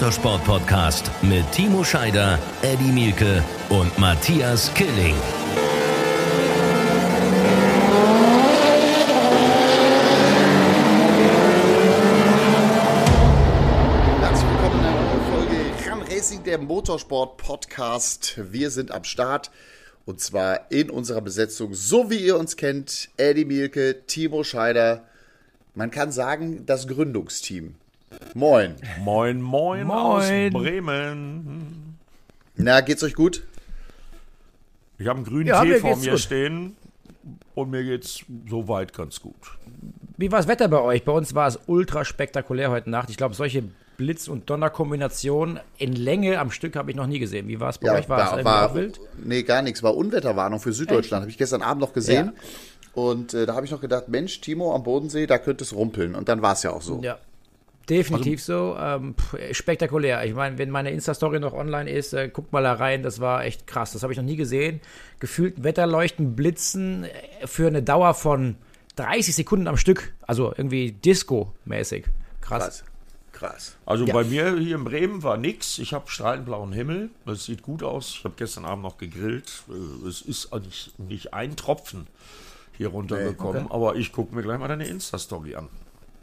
Motorsport-Podcast mit Timo Scheider, Eddie Mielke und Matthias Killing. Herzlich willkommen in einer neuen Folge Run Racing, der Motorsport-Podcast. Wir sind am Start und zwar in unserer Besetzung, so wie ihr uns kennt, Eddie Mielke, Timo Scheider. Man kann sagen, das Gründungsteam. Moin. Moin, moin, Moin. aus Bremen. Na, geht's euch gut? Ich habe einen grünen Ja, Tee mir vor mir gut. stehen und mir geht's soweit ganz gut. Wie war das Wetter bei euch? Bei uns war es ultra spektakulär heute Nacht. Ich glaube, solche Blitz- und Donnerkombinationen in Länge am Stück habe ich noch nie gesehen. Wie war es bei euch? War, es war, irgendwie war wild? nee, gar nichts. War Unwetterwarnung für Süddeutschland. Habe ich gestern Abend noch gesehen. Und äh, da habe ich noch gedacht, Mensch, Timo am Bodensee, da könnte es rumpeln. Und dann war es ja auch so. Ja. Definitiv so. Ähm, pff, spektakulär. Ich meine, wenn meine Insta-Story noch online ist, äh, guckt mal da rein. Das war echt krass. Das habe ich noch nie gesehen. Gefühlt Wetterleuchten, Blitzen äh, für eine Dauer von 30 Sekunden am Stück. Also irgendwie Disco-mäßig. Krass. Krass. Krass. Also Ja. bei mir hier in Bremen war nix. Ich habe strahlend blauen Himmel. Das sieht gut aus. Ich habe gestern Abend noch gegrillt. Äh, Es ist nicht, nicht ein Tropfen hier runtergekommen. Aber ich gucke mir gleich mal deine Insta-Story an.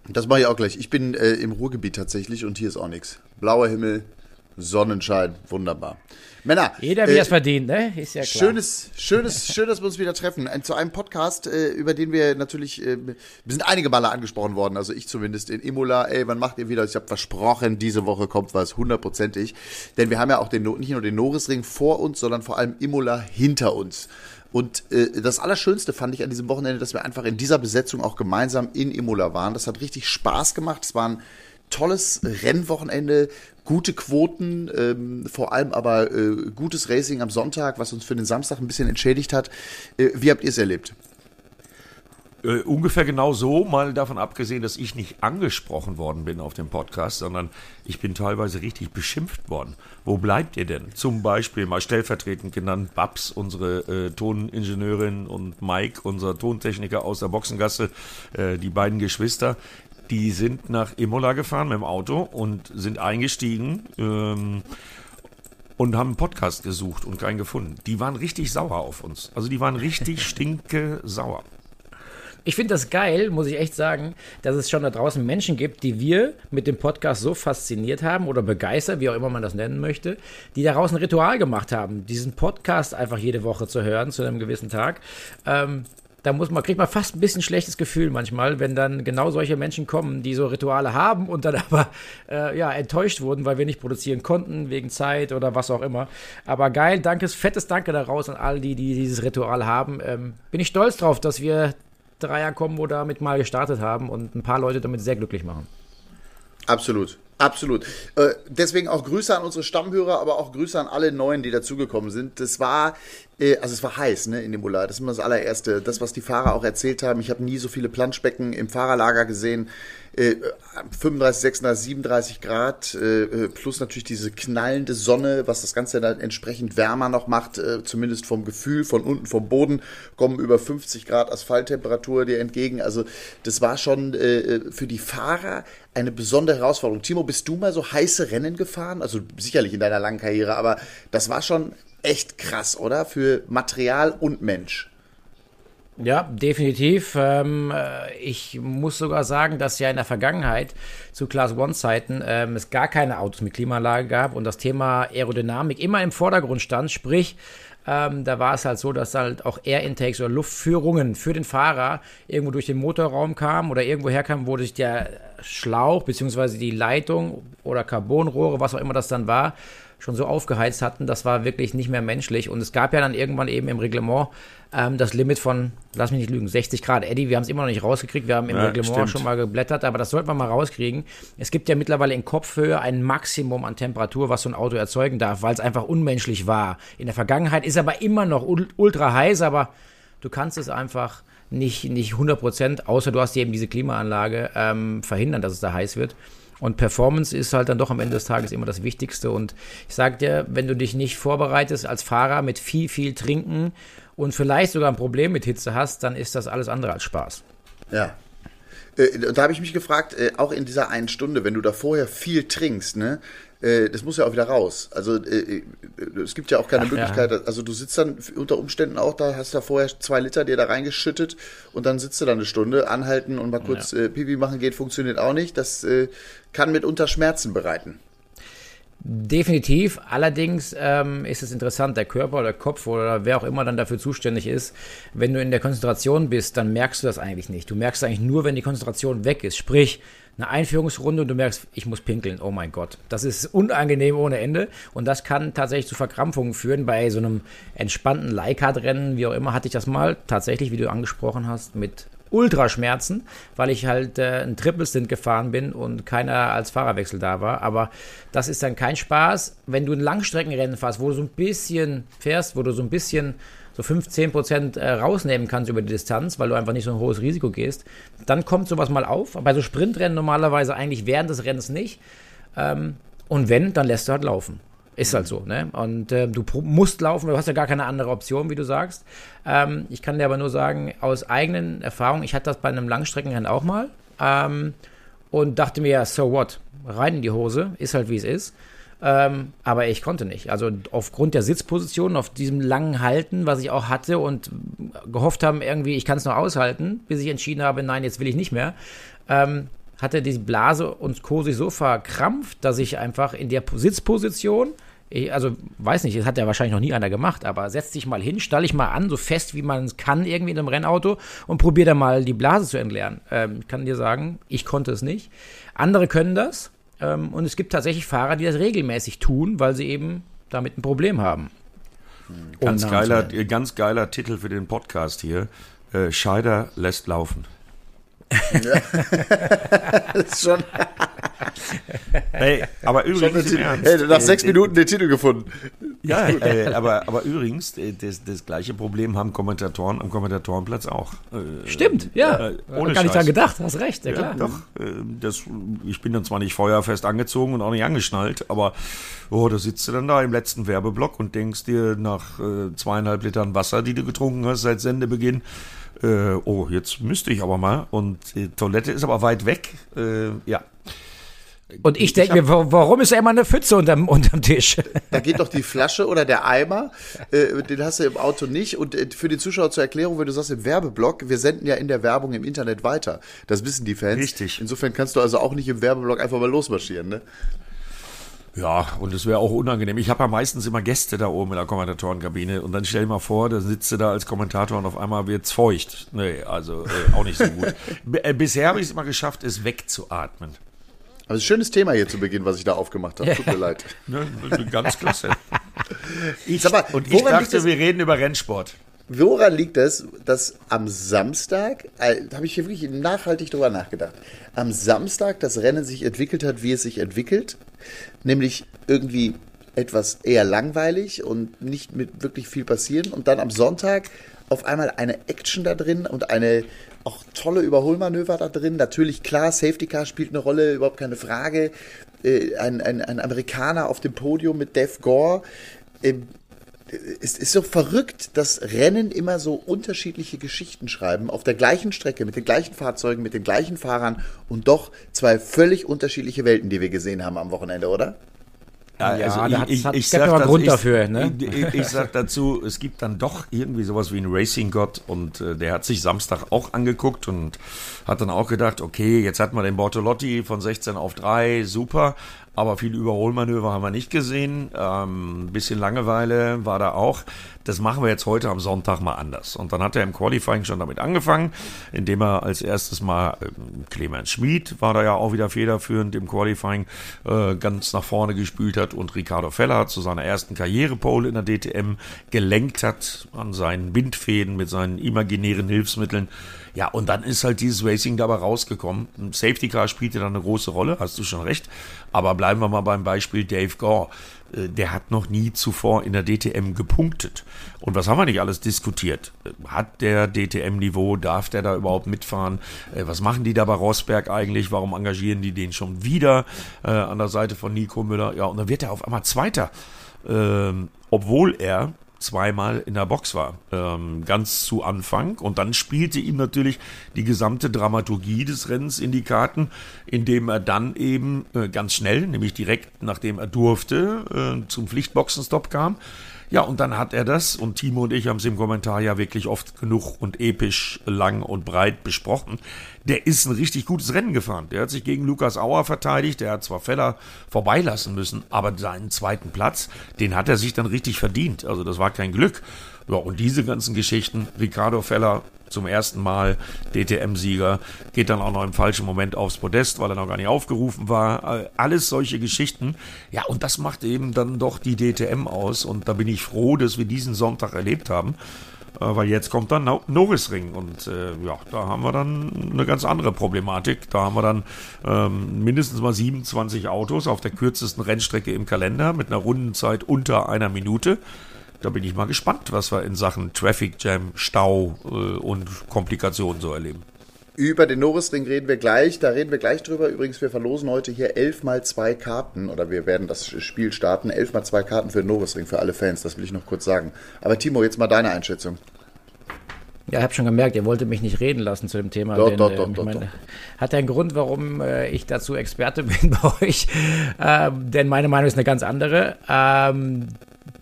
Das mache ich auch gleich. Ich bin äh, im Ruhrgebiet tatsächlich und hier ist auch nichts. Blauer Himmel, Sonnenschein, wunderbar. Männer, Jeder, wie äh, es verdient, ne? Ist ja klar. Schönes, schönes, schön, dass wir uns wieder treffen. Ein, zu einem Podcast, äh, über den wir natürlich, äh, wir sind einige Male angesprochen worden, also ich zumindest in Imola. Ey, wann macht ihr wieder? Ich habe versprochen, diese Woche kommt was, hundertprozentig. Denn wir haben ja auch den, nicht nur den Norrisring vor uns, sondern vor allem Imola hinter uns. Und äh, das Allerschönste fand ich an diesem Wochenende, dass wir einfach in dieser Besetzung auch gemeinsam in Imola waren. Das hat richtig Spaß gemacht. Es war ein tolles Rennwochenende, gute Quoten, ähm, vor allem aber äh, gutes Racing am Sonntag, was uns für den Samstag ein bisschen entschädigt hat. Äh, wie habt ihr es erlebt? Äh, ungefähr genau so, mal davon abgesehen, dass ich nicht angesprochen worden bin auf dem Podcast, sondern ich bin teilweise richtig beschimpft worden. Wo bleibt ihr denn? Zum Beispiel mal stellvertretend genannt Babs, unsere äh, Toningenieurin und Mike, unser Tontechniker aus der Boxengasse, äh, die beiden Geschwister. Die sind nach Imola gefahren mit dem Auto und sind eingestiegen. Ähm, und haben einen Podcast gesucht und keinen gefunden. Die waren richtig sauer auf uns. Also die waren richtig stinke sauer. Ich finde das geil, muss ich echt sagen, dass es schon da draußen Menschen gibt, die wir mit dem Podcast so fasziniert haben oder begeistert, wie auch immer man das nennen möchte, die daraus ein Ritual gemacht haben, diesen Podcast einfach jede Woche zu hören zu einem gewissen Tag. Ähm, da muss man, kriegt man fast ein bisschen schlechtes Gefühl manchmal, wenn dann genau solche Menschen kommen, die so Rituale haben und dann aber äh, ja, enttäuscht wurden, weil wir nicht produzieren konnten, wegen Zeit oder was auch immer. Aber geil, danke, fettes Danke daraus an all die, die dieses Ritual haben. Ähm, bin ich stolz drauf, dass wir Dreier-Kombo damit mal gestartet haben und ein paar Leute damit sehr glücklich machen. Absolut. Absolut. Äh, deswegen auch Grüße an unsere Stammhörer, aber auch Grüße an alle Neuen, die dazugekommen sind. Das war, äh, also es war heiß, ne, in Imola. Das ist immer das allererste. Das, was die Fahrer auch erzählt haben. Ich habe nie so viele Planschbecken im Fahrerlager gesehen. Äh, 35, 36, 37 Grad, äh, plus natürlich diese knallende Sonne, was das Ganze dann entsprechend wärmer noch macht, zumindest vom Gefühl, von unten vom Boden kommen über 50 Grad Asphalttemperatur dir entgegen. Also das war schon für die Fahrer eine besondere Herausforderung. Timo, bist du mal so heiße Rennen gefahren? Also sicherlich in deiner langen Karriere, aber das war schon echt krass, oder? Für Material und Mensch. Ja, definitiv. Ähm, äh, ich muss sogar sagen, dass ja in der Vergangenheit zu Class One-Zeiten ähm, es gar keine Autos mit Klimaanlage gab und das Thema Aerodynamik immer im Vordergrund stand. Sprich, ähm, da war es halt so, dass halt auch Air-Intakes oder Luftführungen für den Fahrer irgendwo durch den Motorraum kamen oder irgendwo herkamen, wo sich der Schlauch bzw. die Leitung oder Carbonrohre, was auch immer das dann war, schon so aufgeheizt hatten, das war wirklich nicht mehr menschlich. Und es gab ja dann irgendwann eben im Reglement ähm, das Limit von, lass mich nicht lügen, 60 Grad. Eddie, wir haben es immer noch nicht rausgekriegt, wir haben im Ja, Reglement stimmt. schon mal geblättert, aber das sollten wir mal rauskriegen. Es gibt ja mittlerweile in Kopfhöhe ein Maximum an Temperatur, was so ein Auto erzeugen darf, weil es einfach unmenschlich war. In der Vergangenheit ist aber immer noch ul- ultra heiß, aber du kannst es einfach nicht, nicht 100 Prozent, außer du hast eben diese Klimaanlage, ähm, verhindern, dass es da heiß wird. Und Performance ist halt dann doch am Ende des Tages immer das Wichtigste. Und ich sag dir, wenn du dich nicht vorbereitest als Fahrer mit viel, viel Trinken und vielleicht sogar ein Problem mit Hitze hast, dann ist das alles andere als Spaß. Ja. Äh, da habe ich mich gefragt, äh, auch in dieser einen Stunde, wenn du da vorher viel trinkst, ne, das muss ja auch wieder raus. Also äh, äh, es gibt ja auch keine Ach, Möglichkeit, ja. also du sitzt dann unter Umständen auch da, hast da vorher zwei Liter dir da reingeschüttet und dann sitzt du da eine Stunde, anhalten und mal kurz ja. äh, Pipi machen geht, funktioniert auch nicht. Das äh, kann mitunter Schmerzen bereiten. Definitiv. Allerdings ähm, ist es interessant, der Körper oder der Kopf oder wer auch immer dann dafür zuständig ist, wenn du in der Konzentration bist, dann merkst du das eigentlich nicht. Du merkst eigentlich nur, wenn die Konzentration weg ist. Sprich, eine Einführungsrunde und du merkst, ich muss pinkeln. Oh mein Gott. Das ist unangenehm ohne Ende. Und das kann tatsächlich zu Verkrampfungen führen. Bei so einem entspannten Leihcard-Rennen, wie auch immer, hatte ich das mal tatsächlich, wie du angesprochen hast, mit Ultraschmerzen, weil ich halt äh, ein Triple Stint gefahren bin und keiner als Fahrerwechsel da war. Aber das ist dann kein Spaß. Wenn du ein Langstreckenrennen fährst, wo du so ein bisschen fährst, wo du so ein bisschen so 5, 10 Prozent äh, rausnehmen kannst über die Distanz, weil du einfach nicht so ein hohes Risiko gehst, dann kommt sowas mal auf. Bei so Sprintrennen normalerweise eigentlich während des Rennens nicht. Ähm, und wenn, dann lässt du halt laufen. Ist halt so, ne? Und äh, du musst laufen, du hast ja gar keine andere Option, wie du sagst. Ähm, ich kann dir aber nur sagen, aus eigenen Erfahrungen, ich hatte das bei einem Langstreckenrennen auch mal ähm, und dachte mir, so what? Rein in die Hose, ist halt wie es ist. Ähm, aber ich konnte nicht. Also aufgrund der Sitzposition, auf diesem langen Halten, was ich auch hatte und gehofft haben, irgendwie, ich kann es noch aushalten, bis ich entschieden habe, nein, jetzt will ich nicht mehr, ähm, hatte die Blase und Co. sich so verkrampft, dass ich einfach in der Sitzposition, ich, also weiß nicht, das hat ja wahrscheinlich noch nie einer gemacht, aber setz dich mal hin, stall dich mal an, so fest wie man es kann irgendwie in einem Rennauto und probier da mal die Blase zu entleeren. Ähm, ich kann dir sagen, ich konnte es nicht. Andere können das, ähm, und es gibt tatsächlich Fahrer, die das regelmäßig tun, weil sie eben damit ein Problem haben. Ganz geiler, ganz geiler Titel für den Podcast hier. Äh, Scheider lässt laufen. Ist schon. hey, aber übrigens. Hey, nach sechs äh, Minuten den Titel gefunden. Ja, äh, aber, aber übrigens, äh, das, das gleiche Problem haben Kommentatoren am Kommentatorenplatz auch. Äh, Stimmt, ja. Äh, ohne gar nicht dran gedacht, hast recht, ja, klar. Doch, das, ich bin dann zwar nicht feuerfest angezogen und auch nicht angeschnallt, aber oh, da sitzt du dann da im letzten Werbeblock und denkst dir nach zweieinhalb Litern Wasser, die du getrunken hast seit Sendebeginn, äh, oh, jetzt müsste ich aber mal. Und die Toilette ist aber weit weg. Äh, ja. Und ich denke mir, warum ist da immer eine Pfütze unterm, unterm Tisch? Da geht doch die Flasche oder der Eimer, äh, den hast du im Auto nicht. Und äh, für die Zuschauer zur Erklärung, wenn du sagst im Werbeblock, wir senden ja in der Werbung im Internet weiter. Das wissen die Fans. Richtig. Insofern kannst du also auch nicht im Werbeblock einfach mal losmarschieren, ne? Ja, und es wäre auch unangenehm. Ich habe ja meistens immer Gäste da oben in der Kommentatorenkabine und dann stell dir mal vor, da sitzt du da als Kommentator und auf einmal wird's feucht. Nee, also äh, auch nicht so gut. B äh, bisher habe ich es immer geschafft, es wegzuatmen. Also schönes Thema hier zu Beginn, was ich da aufgemacht habe. Tut mir leid. Ne, ganz klasse. Ich, mal, und ich dachte, wir reden über Rennsport. Woran liegt es, dass am Samstag, äh, da habe ich hier wirklich nachhaltig drüber nachgedacht, am Samstag das Rennen sich entwickelt hat, wie es sich entwickelt, nämlich irgendwie etwas eher langweilig und nicht mit wirklich viel passieren und dann am Sonntag auf einmal eine Action da drin und eine auch tolle Überholmanöver da drin. Natürlich, klar, Safety Car spielt eine Rolle, überhaupt keine Frage. Äh, ein, ein, ein Amerikaner auf dem Podium mit Dave Gore. Äh, es ist so verrückt, dass Rennen immer so unterschiedliche Geschichten schreiben, auf der gleichen Strecke, mit den gleichen Fahrzeugen, mit den gleichen Fahrern und doch zwei völlig unterschiedliche Welten, die wir gesehen haben am Wochenende, oder? Ja, also ja, ich, ich, ich, sag Grund ich, dafür. Ne? Ich, ich, sag dazu, es gibt dann doch irgendwie sowas wie einen Racing-Gott und äh, der hat sich Samstag auch angeguckt und hat dann auch gedacht, okay, jetzt hat man den Bortolotti von 16 auf 3, super, aber viele Überholmanöver haben wir nicht gesehen. Ähm, ein bisschen Langeweile war da auch. Das machen wir jetzt heute am Sonntag mal anders. Und dann hat er im Qualifying schon damit angefangen, indem er als erstes mal äh, Clemens Schmid war da ja auch wieder federführend im Qualifying äh, ganz nach vorne gespült hat und Ricardo Feller zu seiner ersten Karrierepole in der DTM gelenkt hat an seinen Windfäden mit seinen imaginären Hilfsmitteln. Ja, und dann ist halt dieses Racing dabei rausgekommen. Ein Safety Car spielte dann eine große Rolle, hast du schon recht. Aber bleiben wir mal beim Beispiel Dave Gore. Äh, der hat noch nie zuvor in der DTM gepunktet. Und was haben wir nicht alles diskutiert? Hat der DTM-Niveau? Darf der da überhaupt mitfahren? Äh, was machen die da bei Rosberg eigentlich? Warum engagieren die den schon wieder äh, an der Seite von Nico Müller? Ja, und dann wird er auf einmal Zweiter. Ähm, obwohl er zweimal in der Box war, ähm, ganz zu Anfang. Und dann spielte ihm natürlich die gesamte Dramaturgie des Rennens in die Karten, indem er dann eben äh, ganz schnell, nämlich direkt nachdem er durfte, äh, zum Pflichtboxenstopp kam. Ja, und dann hat er das, und Timo und ich haben es im Kommentar ja wirklich oft genug und episch lang und breit besprochen. Der ist ein richtig gutes Rennen gefahren. Der hat sich gegen Lukas Auer verteidigt. Der hat zwar Feller vorbeilassen müssen, aber seinen zweiten Platz, den hat er sich dann richtig verdient. Also das war kein Glück. Ja, und diese ganzen Geschichten, Ricardo Feller zum ersten Mal DTM-Sieger, geht dann auch noch im falschen Moment aufs Podest, weil er noch gar nicht aufgerufen war. Alles solche Geschichten. Ja, und das macht eben dann doch die DTM aus. Und da bin ich froh, dass wir diesen Sonntag erlebt haben. Äh, weil jetzt kommt dann Norrisring und äh, ja, da haben wir dann eine ganz andere Problematik. Da haben wir dann ähm, mindestens mal 27 Autos auf der kürzesten Rennstrecke im Kalender mit einer Rundenzeit unter einer Minute. Da bin ich mal gespannt, was wir in Sachen Traffic Jam, Stau äh, und Komplikationen so erleben. Über den Norrisring reden wir gleich. Da reden wir gleich drüber. Übrigens, wir verlosen heute hier elf mal zwei Karten oder wir werden das Spiel starten. Elf mal zwei Karten für den Norrisring für alle Fans. Das will ich noch kurz sagen. Aber Timo, jetzt mal deine Einschätzung. Ja, ich habe schon gemerkt, ihr wolltet mich nicht reden lassen zu dem Thema. Doch, denn, doch, äh, doch, ich doch, meine, doch. Hat einen Grund, warum äh, ich dazu Experte bin bei euch. Ähm, denn meine Meinung ist eine ganz andere. Ähm,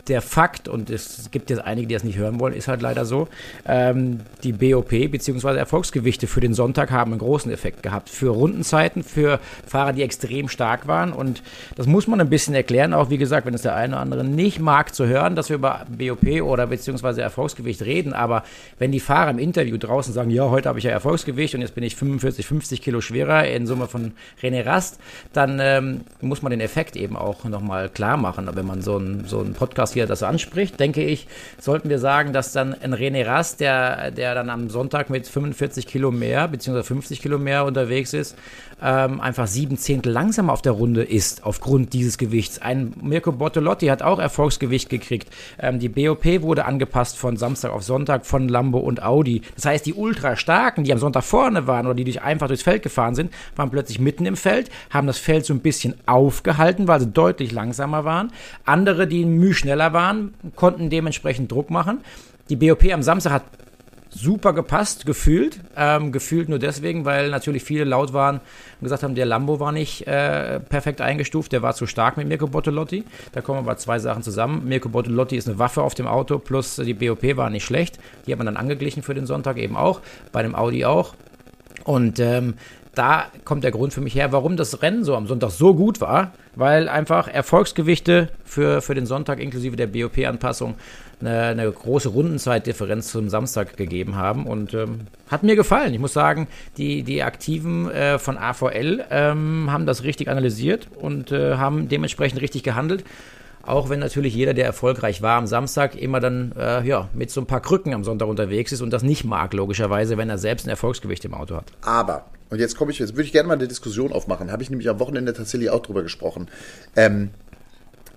der Fakt, und es gibt jetzt einige, die das nicht hören wollen, ist halt leider so, ähm, die BOP bzw. Erfolgsgewichte für den Sonntag haben einen großen Effekt gehabt. Für Rundenzeiten, für Fahrer, die extrem stark waren. Und das muss man ein bisschen erklären, auch wie gesagt, wenn es der eine oder andere nicht mag zu hören, dass wir über BOP oder beziehungsweise Erfolgsgewicht reden. Aber wenn die Fahrer im Interview draußen sagen, ja, heute habe ich ja Erfolgsgewicht und jetzt bin ich 45, 50 Kilo schwerer in Summe von René Rast, dann ähm, muss man den Effekt eben auch nochmal klar machen. Wenn man so einen so einen Podcast hier das anspricht, denke ich, sollten wir sagen, dass dann ein René Rast, der, der dann am Sonntag mit 45 Kilo mehr, beziehungsweise 50 Kilo mehr unterwegs ist, ähm, einfach sieben Zehntel langsamer auf der Runde ist, aufgrund dieses Gewichts. Ein Mirko Bortolotti hat auch Erfolgsgewicht gekriegt. Ähm, die BOP wurde angepasst von Samstag auf Sonntag von Lambo und Audi. Das heißt, die ultra starken, die am Sonntag vorne waren oder die durch, einfach durchs Feld gefahren sind, waren plötzlich mitten im Feld, haben das Feld so ein bisschen aufgehalten, weil sie deutlich langsamer waren. Andere, die müh schneller waren, konnten dementsprechend Druck machen. Die BOP am Samstag hat super gepasst, gefühlt. Ähm, gefühlt nur deswegen, weil natürlich viele laut waren und gesagt haben, der Lambo war nicht äh, perfekt eingestuft, der war zu stark mit Mirko Bortolotti. Da kommen aber zwei Sachen zusammen. Mirko Bortolotti ist eine Waffe auf dem Auto, plus die BOP war nicht schlecht. Die hat man dann angeglichen für den Sonntag eben auch, bei dem Audi auch. Und ähm, da kommt der Grund für mich her, warum das Rennen so am Sonntag so gut war, weil einfach Erfolgsgewichte für, für den Sonntag inklusive der BOP-Anpassung eine, eine große Rundenzeitdifferenz zum Samstag gegeben haben und ähm, hat mir gefallen. Ich muss sagen, die, die Aktiven äh, von AVL ähm, haben das richtig analysiert und äh, haben dementsprechend richtig gehandelt. Auch wenn natürlich jeder, der erfolgreich war am Samstag, immer dann äh, ja, mit so ein paar Krücken am Sonntag unterwegs ist und das nicht mag, logischerweise, wenn er selbst ein Erfolgsgewicht im Auto hat. Aber, und jetzt komme ich, jetzt würde ich gerne mal eine Diskussion aufmachen. Habe ich nämlich am Wochenende tatsächlich auch drüber gesprochen. Ähm,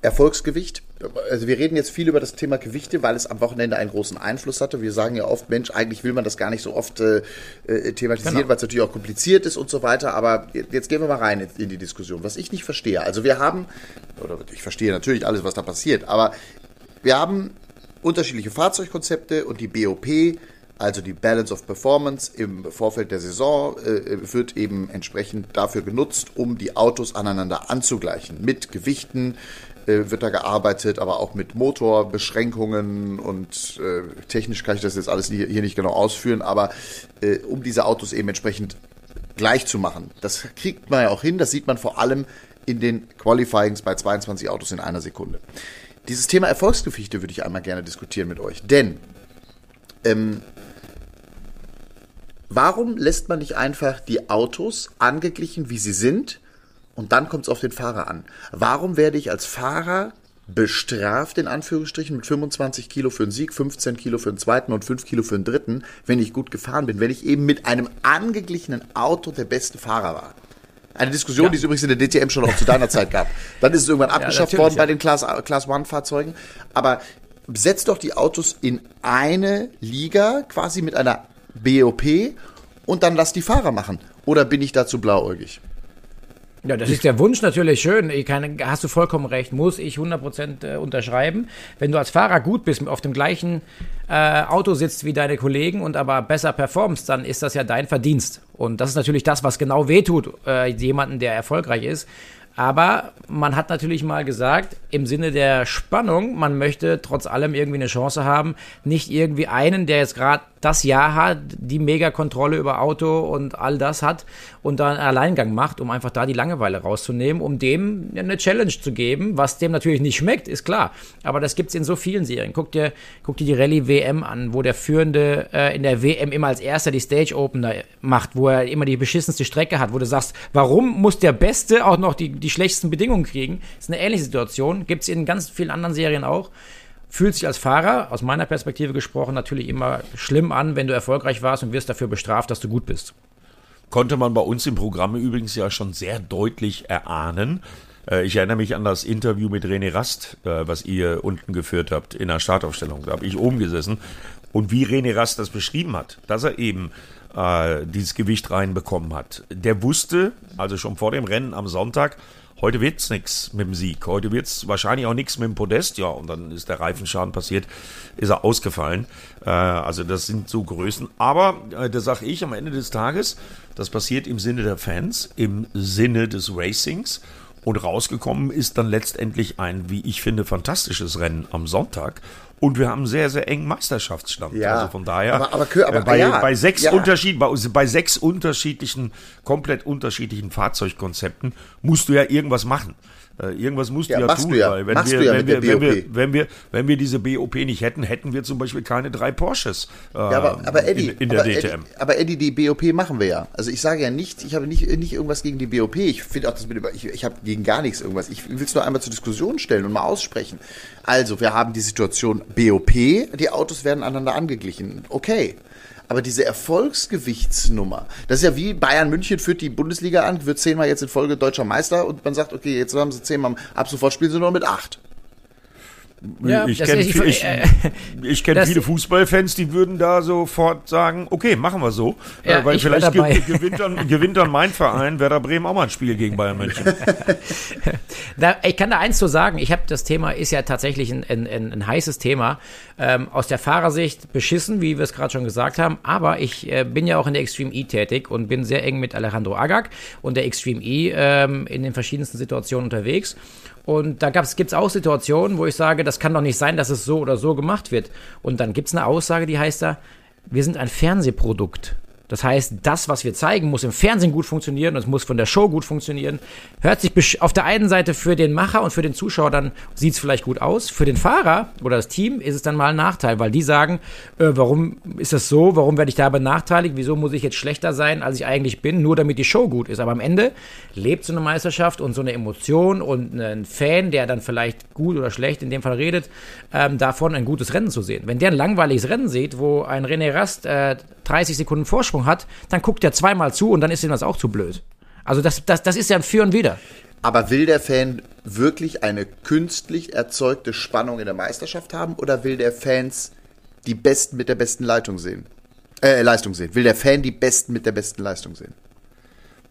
Erfolgsgewicht. Also wir reden jetzt viel über das Thema Gewichte, weil es am Wochenende einen großen Einfluss hatte. Wir sagen ja oft, Mensch, eigentlich will man das gar nicht so oft äh, äh, thematisieren, Genau. weil es natürlich auch kompliziert ist und so weiter. Aber jetzt gehen wir mal rein in, in die Diskussion. Was ich nicht verstehe. Also wir haben, oder ich verstehe natürlich alles, was da passiert, aber wir haben unterschiedliche Fahrzeugkonzepte und die BOP, also die Balance of Performance im Vorfeld der Saison, äh, wird eben entsprechend dafür genutzt, um die Autos aneinander anzugleichen. Mit Gewichten äh, wird da gearbeitet, aber auch mit Motorbeschränkungen und äh, technisch kann ich das jetzt alles hier, nicht genau ausführen, aber äh, um diese Autos eben entsprechend gleich zu machen. Das kriegt man ja auch hin, das sieht man vor allem in den Qualifyings bei 22 Autos in einer Sekunde. Dieses Thema Erfolgsgewichte würde ich einmal gerne diskutieren mit euch, denn ähm, warum lässt man nicht einfach die Autos angeglichen, wie sie sind, und dann kommt es auf den Fahrer an? Warum werde ich als Fahrer bestraft, in Anführungsstrichen, mit 25 Kilo für einen Sieg, 15 Kilo für den zweiten und 5 Kilo für den dritten, wenn ich gut gefahren bin, wenn ich eben mit einem angeglichenen Auto der beste Fahrer war? Eine Diskussion, Ja. die es übrigens in der DTM schon auch zu deiner Zeit gab. Dann ist es irgendwann abgeschafft natürlich, worden bei ja. den Class, Class One-Fahrzeugen. Aber setzt doch die Autos in eine Liga, quasi mit einer BOP, und dann lass die Fahrer machen. Oder bin ich dazu blauäugig? Ja, das ist der Wunsch natürlich schön. Kann, hast du vollkommen recht, muss ich 100% äh, unterschreiben. Wenn du als Fahrer gut bist, auf dem gleichen äh, Auto sitzt wie deine Kollegen und aber besser performst, dann ist das ja dein Verdienst. Und das ist natürlich das, was genau wehtut, äh, jemanden, der erfolgreich ist. Aber man hat natürlich mal gesagt, im Sinne der Spannung, man möchte trotz allem irgendwie eine Chance haben, nicht irgendwie einen, der jetzt gerade das Jahr hat, die Mega-Kontrolle über Auto und all das hat und da einen Alleingang macht, um einfach da die Langeweile rauszunehmen, um dem eine Challenge zu geben, was dem natürlich nicht schmeckt, ist klar. Aber das gibt's in so vielen Serien. Guck dir, guck dir die Rallye WM an, wo der Führende äh, in der WM immer als erster die Stage Opener macht, wo er immer die beschissenste Strecke hat, wo du sagst, warum muss der Beste auch noch die, die schlechtesten Bedingungen kriegen? Das ist eine ähnliche Situation. Gibt's in ganz vielen anderen Serien auch fühlt sich als Fahrer, aus meiner Perspektive gesprochen, natürlich immer schlimm an, wenn du erfolgreich warst und wirst dafür bestraft, dass du gut bist. Konnte man bei uns im Programm übrigens ja schon sehr deutlich erahnen. Äh, ich erinnere mich an das Interview mit René Rast, äh, was ihr unten geführt habt in der Startaufstellung. Da habe ich oben gesessen. Und wie René Rast das beschrieben hat, dass er eben äh, dieses Gewicht reinbekommen hat. Der wusste, also schon vor dem Rennen am Sonntag, Heute wird's nichts mit dem Sieg. Heute wird's wahrscheinlich auch nichts mit dem Podest. Ja, und dann ist der Reifenschaden passiert, ist er ausgefallen. Äh, also das sind so Größen. Aber äh, da sage ich am Ende des Tages, das passiert im Sinne der Fans, im Sinne des Racings. Und rausgekommen ist dann letztendlich ein, wie ich finde, fantastisches Rennen am Sonntag. Und wir haben einen sehr, sehr engen Meisterschaftsstand. Ja, also von daher, aber, aber, aber äh, bei, ja, bei, sechs ja. Unterschied, bei, bei sechs unterschiedlichen, komplett unterschiedlichen Fahrzeugkonzepten musst du ja irgendwas machen. Äh, irgendwas musst Ja, du ja tun, du ja. weil wenn Machst wir, ja wenn, wir, wenn, wir, wenn, wir, wenn wir diese BOP nicht hätten, hätten wir zum Beispiel keine drei Porsches äh, Ja, aber, aber Eddie, in, in der aber DTM. Eddie, aber Eddie, die BOP machen wir ja. Also ich sage ja nicht, ich habe nicht, nicht irgendwas gegen die BOP. Ich finde auch das mit, ich, ich habe gegen gar nichts irgendwas. Ich will es nur einmal zur Diskussion stellen und mal aussprechen. Also, wir haben die Situation BOP, die Autos werden aneinander angeglichen. Okay. Aber diese Erfolgsgewichtsnummer, das ist ja wie Bayern München führt die Bundesliga an, wird zehnmal jetzt in Folge deutscher Meister und man sagt, okay, jetzt haben sie zehnmal, ab sofort spielen sie nur mit acht. Ja, ich kenne ist- ich, äh, ich kenn viele Fußballfans, die würden da sofort sagen, okay, machen wir so. Ja, äh, weil ich vielleicht ge gewinnt, dann, gewinnt dann mein Verein, Werder Bremen, auch mal ein Spiel gegen Bayern München. Da, ich kann da eins zu sagen, ich habe das Thema ist ja tatsächlich ein, ein, ein, ein heißes Thema. Ähm, aus der Fahrersicht beschissen, wie wir es gerade schon gesagt haben, aber ich äh, bin ja auch in der Extreme E tätig und bin sehr eng mit Alejandro Agag und der Extreme E ähm, in den verschiedensten Situationen unterwegs. Und da gibt es auch Situationen, wo ich sage, das kann doch nicht sein, dass es so oder so gemacht wird. Und dann gibt es eine Aussage, die heißt da, wir sind ein Fernsehprodukt. Das heißt, das, was wir zeigen, muss im Fernsehen gut funktionieren und es muss von der Show gut funktionieren. Hört sich auf der einen Seite für den Macher und für den Zuschauer dann sieht es vielleicht gut aus. Für den Fahrer oder das Team ist es dann mal ein Nachteil, weil die sagen, äh, warum ist das so? Warum werde ich da benachteiligt? Wieso muss ich jetzt schlechter sein, als ich eigentlich bin, nur damit die Show gut ist? Aber am Ende lebt so eine Meisterschaft und so eine Emotion und ein Fan, der dann vielleicht gut oder schlecht in dem Fall redet, ähm, davon ein gutes Rennen zu sehen. Wenn der ein langweiliges Rennen sieht, wo ein René Rast äh, 30 Sekunden Vorsprung hat, dann guckt er zweimal zu und dann ist ihm das auch zu blöd. Also das, das, das ist ja ein Für und Wider. Aber will der Fan wirklich eine künstlich erzeugte Spannung in der Meisterschaft haben oder will der Fans die Besten mit der besten Leitung sehen? Äh, Leistung sehen. Will der Fan die Besten mit der besten Leistung sehen?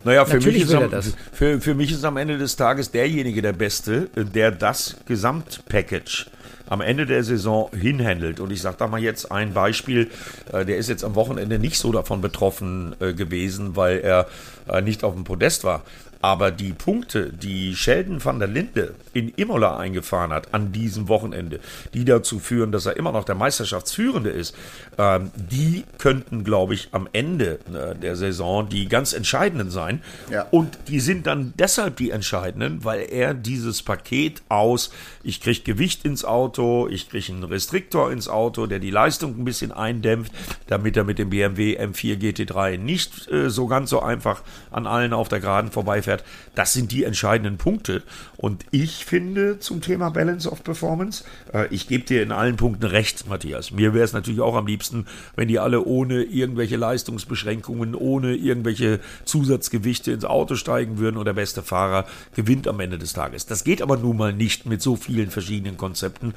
Naja, für Natürlich mich, ist will er am, das. für, für mich ist am Ende des Tages derjenige der Beste, äh, der das Gesamtpackage am Ende der Saison hinhandelt. Und ich sage da mal jetzt ein Beispiel, äh, der ist jetzt am Wochenende nicht so davon betroffen äh, gewesen, weil er äh, nicht auf dem Podest war. Aber die Punkte, die Sheldon van der Linde in Imola eingefahren hat an diesem Wochenende, die dazu führen, dass er immer noch der Meisterschaftsführende ist, ähm, die könnten, glaube ich, am Ende äh, der Saison die ganz entscheidenden sein. Ja. Und die sind dann deshalb die entscheidenden, weil er dieses Paket aus, ich kriege Gewicht ins Auto, ich kriege einen Restriktor ins Auto, der die Leistung ein bisschen eindämpft, damit er mit dem BMW M4 GT3 nicht äh, so ganz so einfach an allen auf der Geraden vorbeifährt. Das sind die entscheidenden Punkte. Und ich finde zum Thema Balance of Performance, äh, ich gebe dir in allen Punkten recht, Matthias. Mir wäre es natürlich auch am liebsten, wenn die alle ohne irgendwelche Leistungsbeschränkungen, ohne irgendwelche Zusatzgewichte ins Auto steigen würden und der beste Fahrer gewinnt am Ende des Tages. Das geht aber nun mal nicht mit so vielen verschiedenen Konzepten.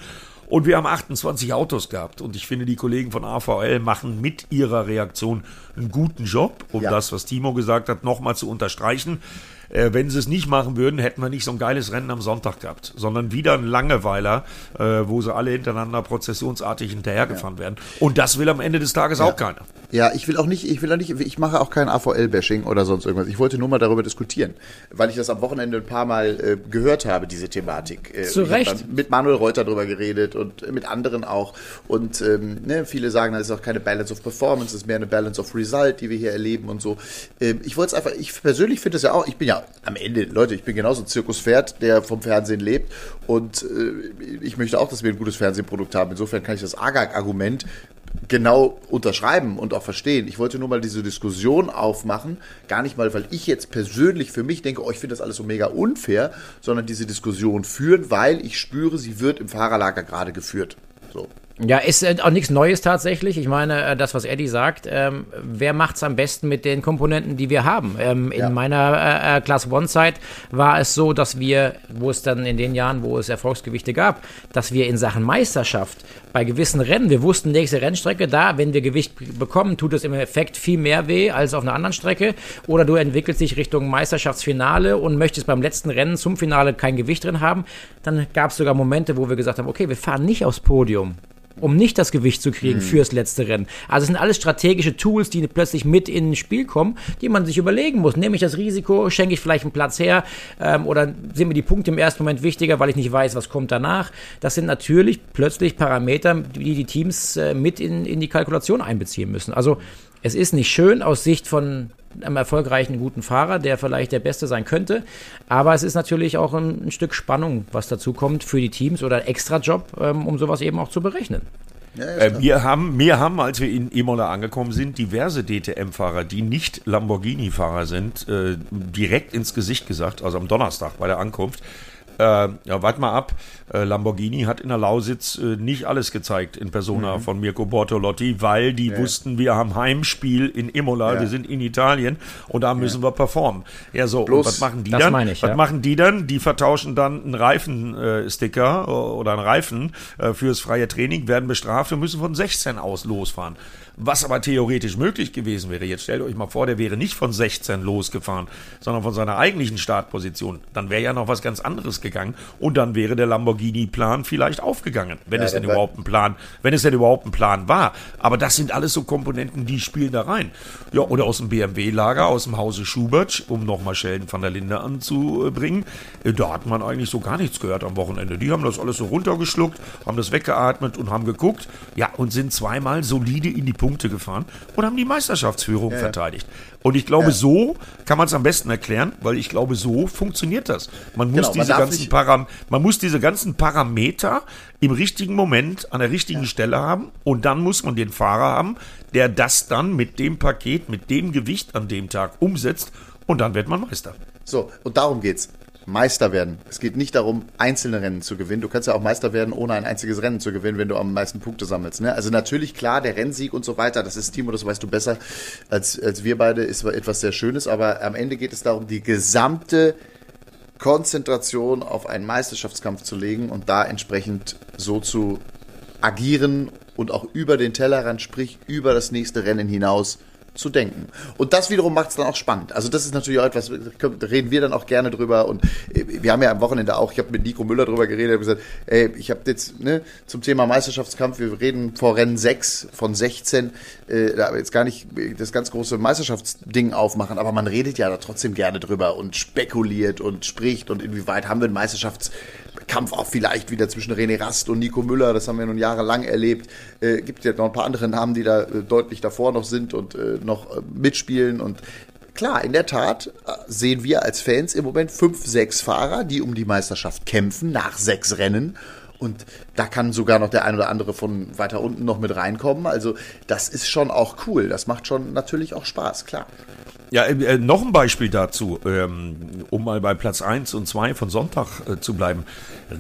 Und wir haben 28 Autos gehabt. Und ich finde, die Kollegen von AVL machen mit ihrer Reaktion einen guten Job, um Ja. das, was Timo gesagt hat, nochmal zu unterstreichen. Äh, wenn sie es nicht machen würden, hätten wir nicht so ein geiles Rennen am Sonntag gehabt, sondern wieder ein Langeweiler, äh, wo sie alle hintereinander prozessionsartig hinterhergefahren ja. werden. Und das will am Ende des Tages ja. auch keiner. Ja, ich will auch nicht, ich will auch nicht, ich mache auch kein AVL-Bashing oder sonst irgendwas. Ich wollte nur mal darüber diskutieren, weil ich das am Wochenende ein paar Mal äh, gehört habe, diese Thematik. Äh, Zu Recht. Mit Manuel Reuter darüber geredet und mit anderen auch. Und ähm, ne, viele sagen, das ist auch keine Balance of Performance, es ist mehr eine Balance of Result, die wir hier erleben und so. Ähm, ich wollte es einfach, ich persönlich finde es ja auch, ich bin ja am Ende, Leute, ich bin genauso ein Zirkuspferd, der vom Fernsehen lebt und äh, ich möchte auch, dass wir ein gutes Fernsehprodukt haben. Insofern kann ich das AGAG-Argument genau unterschreiben und auch verstehen. Ich wollte nur mal diese Diskussion aufmachen, gar nicht mal, weil ich jetzt persönlich für mich denke, oh, ich finde das alles so mega unfair, sondern diese Diskussion führen, weil ich spüre, sie wird im Fahrerlager gerade geführt. So. Ja, ist äh, auch nichts Neues tatsächlich. Ich meine, äh, das, was Eddie sagt, ähm, wer macht's am besten mit den Komponenten, die wir haben? Ähm, ja. In meiner äh, äh, Class One-Zeit war es so, dass wir, wo es dann in den Jahren, wo es Erfolgsgewichte gab, dass wir in Sachen Meisterschaft bei gewissen Rennen, wir wussten, nächste Rennstrecke, da, wenn wir Gewicht bekommen, tut es im Effekt viel mehr weh als auf einer anderen Strecke. Oder du entwickelst dich Richtung Meisterschaftsfinale und möchtest beim letzten Rennen zum Finale kein Gewicht drin haben. Dann gab es sogar Momente, wo wir gesagt haben, okay, wir fahren nicht aufs Podium um nicht das Gewicht zu kriegen mhm. fürs letzte Rennen. Also es sind alles strategische Tools, die plötzlich mit ins Spiel kommen, die man sich überlegen muss. Nehme ich das Risiko, schenke ich vielleicht einen Platz her ähm, oder sind mir die Punkte im ersten Moment wichtiger, weil ich nicht weiß, was kommt danach. Das sind natürlich plötzlich Parameter, die die Teams äh, mit in, in die Kalkulation einbeziehen müssen. Also es ist nicht schön aus Sicht von einem erfolgreichen, guten Fahrer, der vielleicht der Beste sein könnte. Aber es ist natürlich auch ein, ein Stück Spannung, was dazu kommt für die Teams oder ein Extrajob, ähm, um sowas eben auch zu berechnen. Ja, äh, wir, haben, wir haben, als wir in Imola angekommen sind, diverse DTM-Fahrer, die nicht Lamborghini-Fahrer sind, äh, direkt ins Gesicht gesagt, also am Donnerstag bei der Ankunft äh, ja, warte mal ab. Äh, Lamborghini hat in der Lausitz äh, nicht alles gezeigt in Persona mhm. von Mirko Bortolotti, weil die ja. wussten, wir haben Heimspiel in Imola, ja. wir sind in Italien und da müssen wir performen. Ja, so, Bloß, was machen die dann? Ich, was machen die dann? Die vertauschen dann einen Reifensticker äh, oder einen Reifen äh, fürs freie Training, werden bestraft und müssen von 16 aus losfahren was aber theoretisch möglich gewesen wäre. Jetzt stellt euch mal vor, der wäre nicht von 16 losgefahren, sondern von seiner eigentlichen Startposition. Dann wäre ja noch was ganz anderes gegangen und dann wäre der Lamborghini-Plan vielleicht aufgegangen, wenn ja, es denn überhaupt ein Plan, wenn es denn überhaupt ein Plan war. Aber das sind alles so Komponenten, die spielen da rein. Ja, oder aus dem BMW-Lager, aus dem Hause Schubert, um nochmal Sheldon van der Linde anzubringen. Äh, da hat man eigentlich so gar nichts gehört am Wochenende. Die haben das alles so runtergeschluckt, haben das weggeatmet und haben geguckt. Ja, und sind zweimal solide in die Punkte Punkte gefahren und haben die Meisterschaftsführung ja, verteidigt. Und ich glaube, ja. so kann man es am besten erklären, weil ich glaube, so funktioniert das. Man muss, genau, diese, man ganzen Param man muss diese ganzen Parameter im richtigen Moment an der richtigen ja. Stelle haben und dann muss man den Fahrer haben, der das dann mit dem Paket, mit dem Gewicht an dem Tag umsetzt und dann wird man Meister. So, und darum geht's. Meister werden. Es geht nicht darum, einzelne Rennen zu gewinnen. Du kannst ja auch Meister werden, ohne ein einziges Rennen zu gewinnen, wenn du am meisten Punkte sammelst. Ne? Also natürlich, klar, der Rennsieg und so weiter, das ist Timo, das weißt du besser als, als wir beide, ist etwas sehr Schönes, aber am Ende geht es darum, die gesamte Konzentration auf einen Meisterschaftskampf zu legen und da entsprechend so zu agieren und auch über den Tellerrand, sprich über das nächste Rennen hinaus zu denken. Und das wiederum macht es dann auch spannend. Also das ist natürlich auch etwas, reden wir dann auch gerne drüber. Und äh, wir haben ja am Wochenende auch, ich habe mit Nico Müller drüber geredet, habe gesagt, ey, ich habe jetzt ne, zum Thema Meisterschaftskampf, wir reden vor Rennen 6 von 16, äh, da jetzt gar nicht das ganz große Meisterschaftsding aufmachen, aber man redet ja da trotzdem gerne drüber und spekuliert und spricht und inwieweit haben wir einen Meisterschafts Kampf auch vielleicht wieder zwischen René Rast und Nico Müller, das haben wir nun jahrelang erlebt. Äh, gibt ja noch ein paar andere Namen, die da äh, deutlich davor noch sind und äh, noch äh, mitspielen und Klar, in der Tat äh, sehen wir als Fans im Moment fünf, sechs Fahrer, die um die Meisterschaft kämpfen, nach sechs Rennen. Und da kann sogar noch der ein oder andere von weiter unten noch mit reinkommen. Also das ist schon auch cool. Das macht schon natürlich auch Spaß, klar. Ja, äh, äh, noch ein Beispiel dazu, ähm, um mal bei Platz 1 und 2 von Sonntag äh, zu bleiben.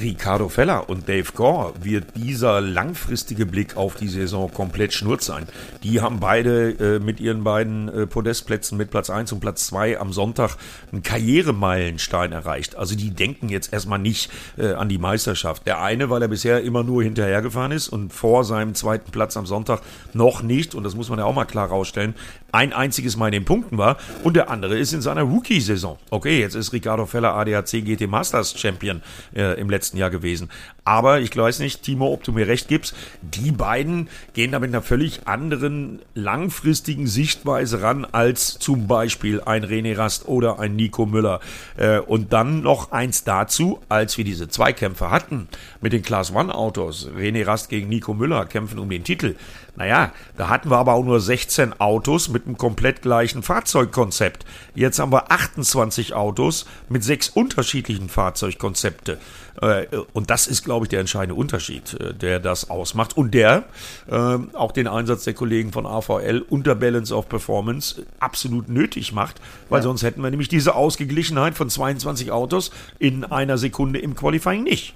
Ricardo Feller und Dave Gore wird dieser langfristige Blick auf die Saison komplett schnurz sein. Die haben beide äh, mit ihren beiden äh, Podestplätzen mit Platz 1 und Platz 2 am Sonntag einen Karrieremeilenstein erreicht. Also die denken jetzt erstmal nicht äh, an die Meisterschaft. Der eine, weil er bisher immer nur hinterhergefahren ist und vor seinem zweiten Platz am Sonntag noch nicht, und das muss man ja auch mal klar rausstellen, ein einziges Mal in den Punkten war und der andere ist in seiner Rookie-Saison. Okay, jetzt ist Ricardo Feller ADAC GT Masters Champion äh, im letzten Jahr gewesen. Aber ich weiß nicht, Timo, ob du mir recht gibst, die beiden gehen da mit einer völlig anderen langfristigen Sichtweise ran als zum Beispiel ein René Rast oder ein Nico Müller. Äh, und dann noch eins dazu, als wir diese Zweikämpfe hatten mit den Class One Autos, René Rast gegen Nico Müller kämpfen um den Titel. Naja, da hatten wir aber auch nur 16 Autos mit einem komplett gleichen Fahrzeugkonzept. Jetzt haben wir 28 Autos mit sechs unterschiedlichen Fahrzeugkonzepte. Äh, und das ist, glaube ich, der entscheidende Unterschied, äh, der das ausmacht und der äh, auch den Einsatz der Kollegen von AVL unter Balance of Performance absolut nötig macht, weil ja. sonst hätten wir nämlich diese Ausgeglichenheit von 22 Autos in einer Sekunde im Qualifying nicht.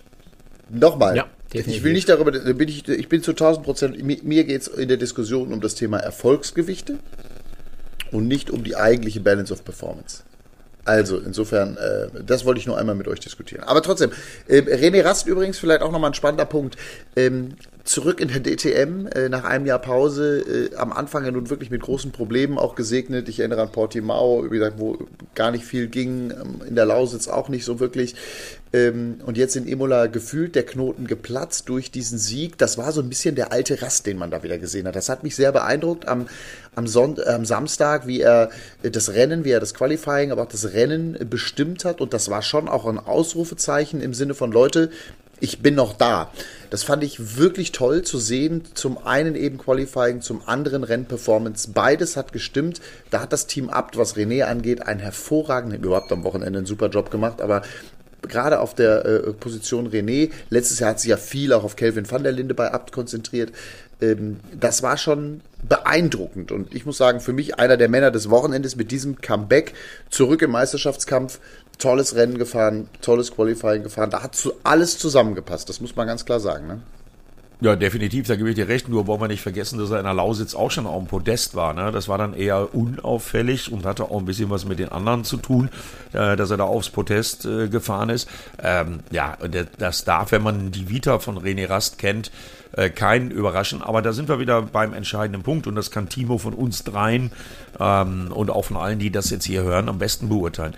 Nochmal. Ja, ich will nicht darüber, bin ich, ich bin zu 1000 Prozent, mir geht es in der Diskussion um das Thema Erfolgsgewichte und nicht um die eigentliche Balance of Performance. Also, insofern, äh, das wollte ich nur einmal mit euch diskutieren. Aber trotzdem, äh, René Rast übrigens vielleicht auch nochmal ein spannender Punkt. Ähm, zurück in der DTM äh, nach einem Jahr Pause, äh, am Anfang ja nun wirklich mit großen Problemen auch gesegnet. Ich erinnere an Portimao, wie gesagt, wo gar nicht viel ging, ähm, in der Lausitz auch nicht so wirklich. Ähm, und jetzt in Imola gefühlt der Knoten geplatzt durch diesen Sieg. Das war so ein bisschen der alte Rast, den man da wieder gesehen hat. Das hat mich sehr beeindruckt am, am, Son äh, am Samstag, wie er das Rennen, wie er das Qualifying, aber auch das Rennen bestimmt hat. Und das war schon auch ein Ausrufezeichen im Sinne von Leute, ich bin noch da. Das fand ich wirklich toll zu sehen. Zum einen eben Qualifying, zum anderen Rennperformance. Beides hat gestimmt. Da hat das Team Abt, was René angeht, einen hervorragenden, überhaupt am Wochenende einen super Job gemacht. Aber gerade auf der äh, Position René, letztes Jahr hat sich ja viel auch auf Kelvin van der Linde bei Abt konzentriert. Ähm, das war schon beeindruckend. Und ich muss sagen, für mich einer der Männer des Wochenendes mit diesem Comeback zurück im Meisterschaftskampf tolles Rennen gefahren, tolles Qualifying gefahren. Da hat alles zusammengepasst, das muss man ganz klar sagen. Ne? Ja, definitiv, da gebe ich dir recht. Nur wollen wir nicht vergessen, dass er in der Lausitz auch schon auf dem Podest war. Ne? Das war dann eher unauffällig und hatte auch ein bisschen was mit den anderen zu tun, äh, dass er da aufs Podest äh, gefahren ist. Ähm, ja, das darf, wenn man die Vita von René Rast kennt, äh, keinen überraschen. Aber da sind wir wieder beim entscheidenden Punkt und das kann Timo von uns dreien ähm, und auch von allen, die das jetzt hier hören, am besten beurteilen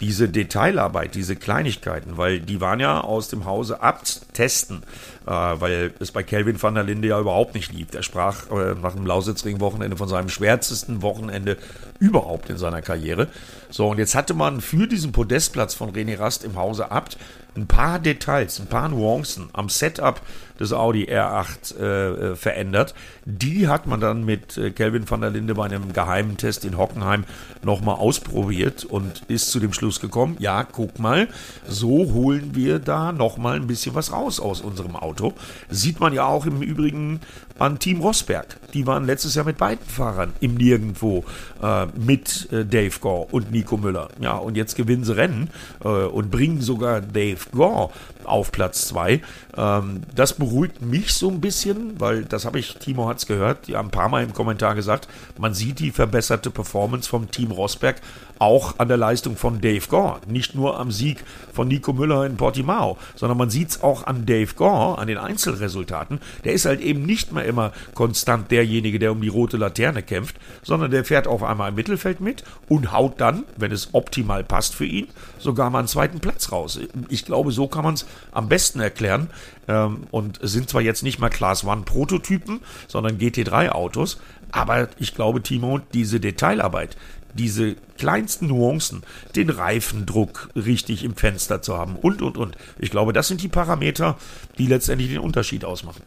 diese Detailarbeit, diese Kleinigkeiten, weil die waren ja aus dem Hause Abt testen, äh, weil es bei Kelvin van der Linde ja überhaupt nicht lief. Er sprach äh, nach dem Lausitzring-Wochenende von seinem schwärzesten Wochenende überhaupt in seiner Karriere. So, und jetzt hatte man für diesen Podestplatz von René Rast im Hause Abt ein paar Details, ein paar Nuancen am Setup des Audi R8 äh, äh, verändert. Die hat man dann mit äh, Kelvin van der Linde bei einem geheimen Test in Hockenheim nochmal ausprobiert und ist zu dem Schluss gekommen, ja, guck mal, so holen wir da nochmal ein bisschen was raus aus unserem Auto. Sieht man ja auch im Übrigen an Team Rosberg. Die waren letztes Jahr mit beiden Fahrern im Nirgendwo äh, mit äh, Dave Gore und Nico Müller. Ja, und jetzt gewinnen sie Rennen äh, und bringen sogar Dave Gore auf Platz 2. Ähm, das beruhigt mich so ein bisschen, weil das habe ich, Timo hat es gehört, die haben ein paar Mal im Kommentar gesagt, man sieht die verbesserte Performance vom Team Rosberg auch an der Leistung von Dave Gore. Nicht nur am Sieg von Nico Müller in Portimao, sondern man sieht es auch an Dave Gore, an den Einzelresultaten. Der ist halt eben nicht mehr immer konstant derjenige, der um die rote Laterne kämpft, sondern der fährt auf einmal im Mittelfeld mit und haut dann, wenn es optimal passt für ihn, sogar mal einen zweiten Platz raus. Ich glaube, so kann man es am besten erklären. Ähm, und sind zwar jetzt nicht mal Class One Prototypen, sondern GT3 Autos, aber ich glaube, Timo, diese Detailarbeit, diese kleinsten Nuancen, den Reifendruck richtig im Fenster zu haben und, und, und. Ich glaube, das sind die Parameter, die letztendlich den Unterschied ausmachen.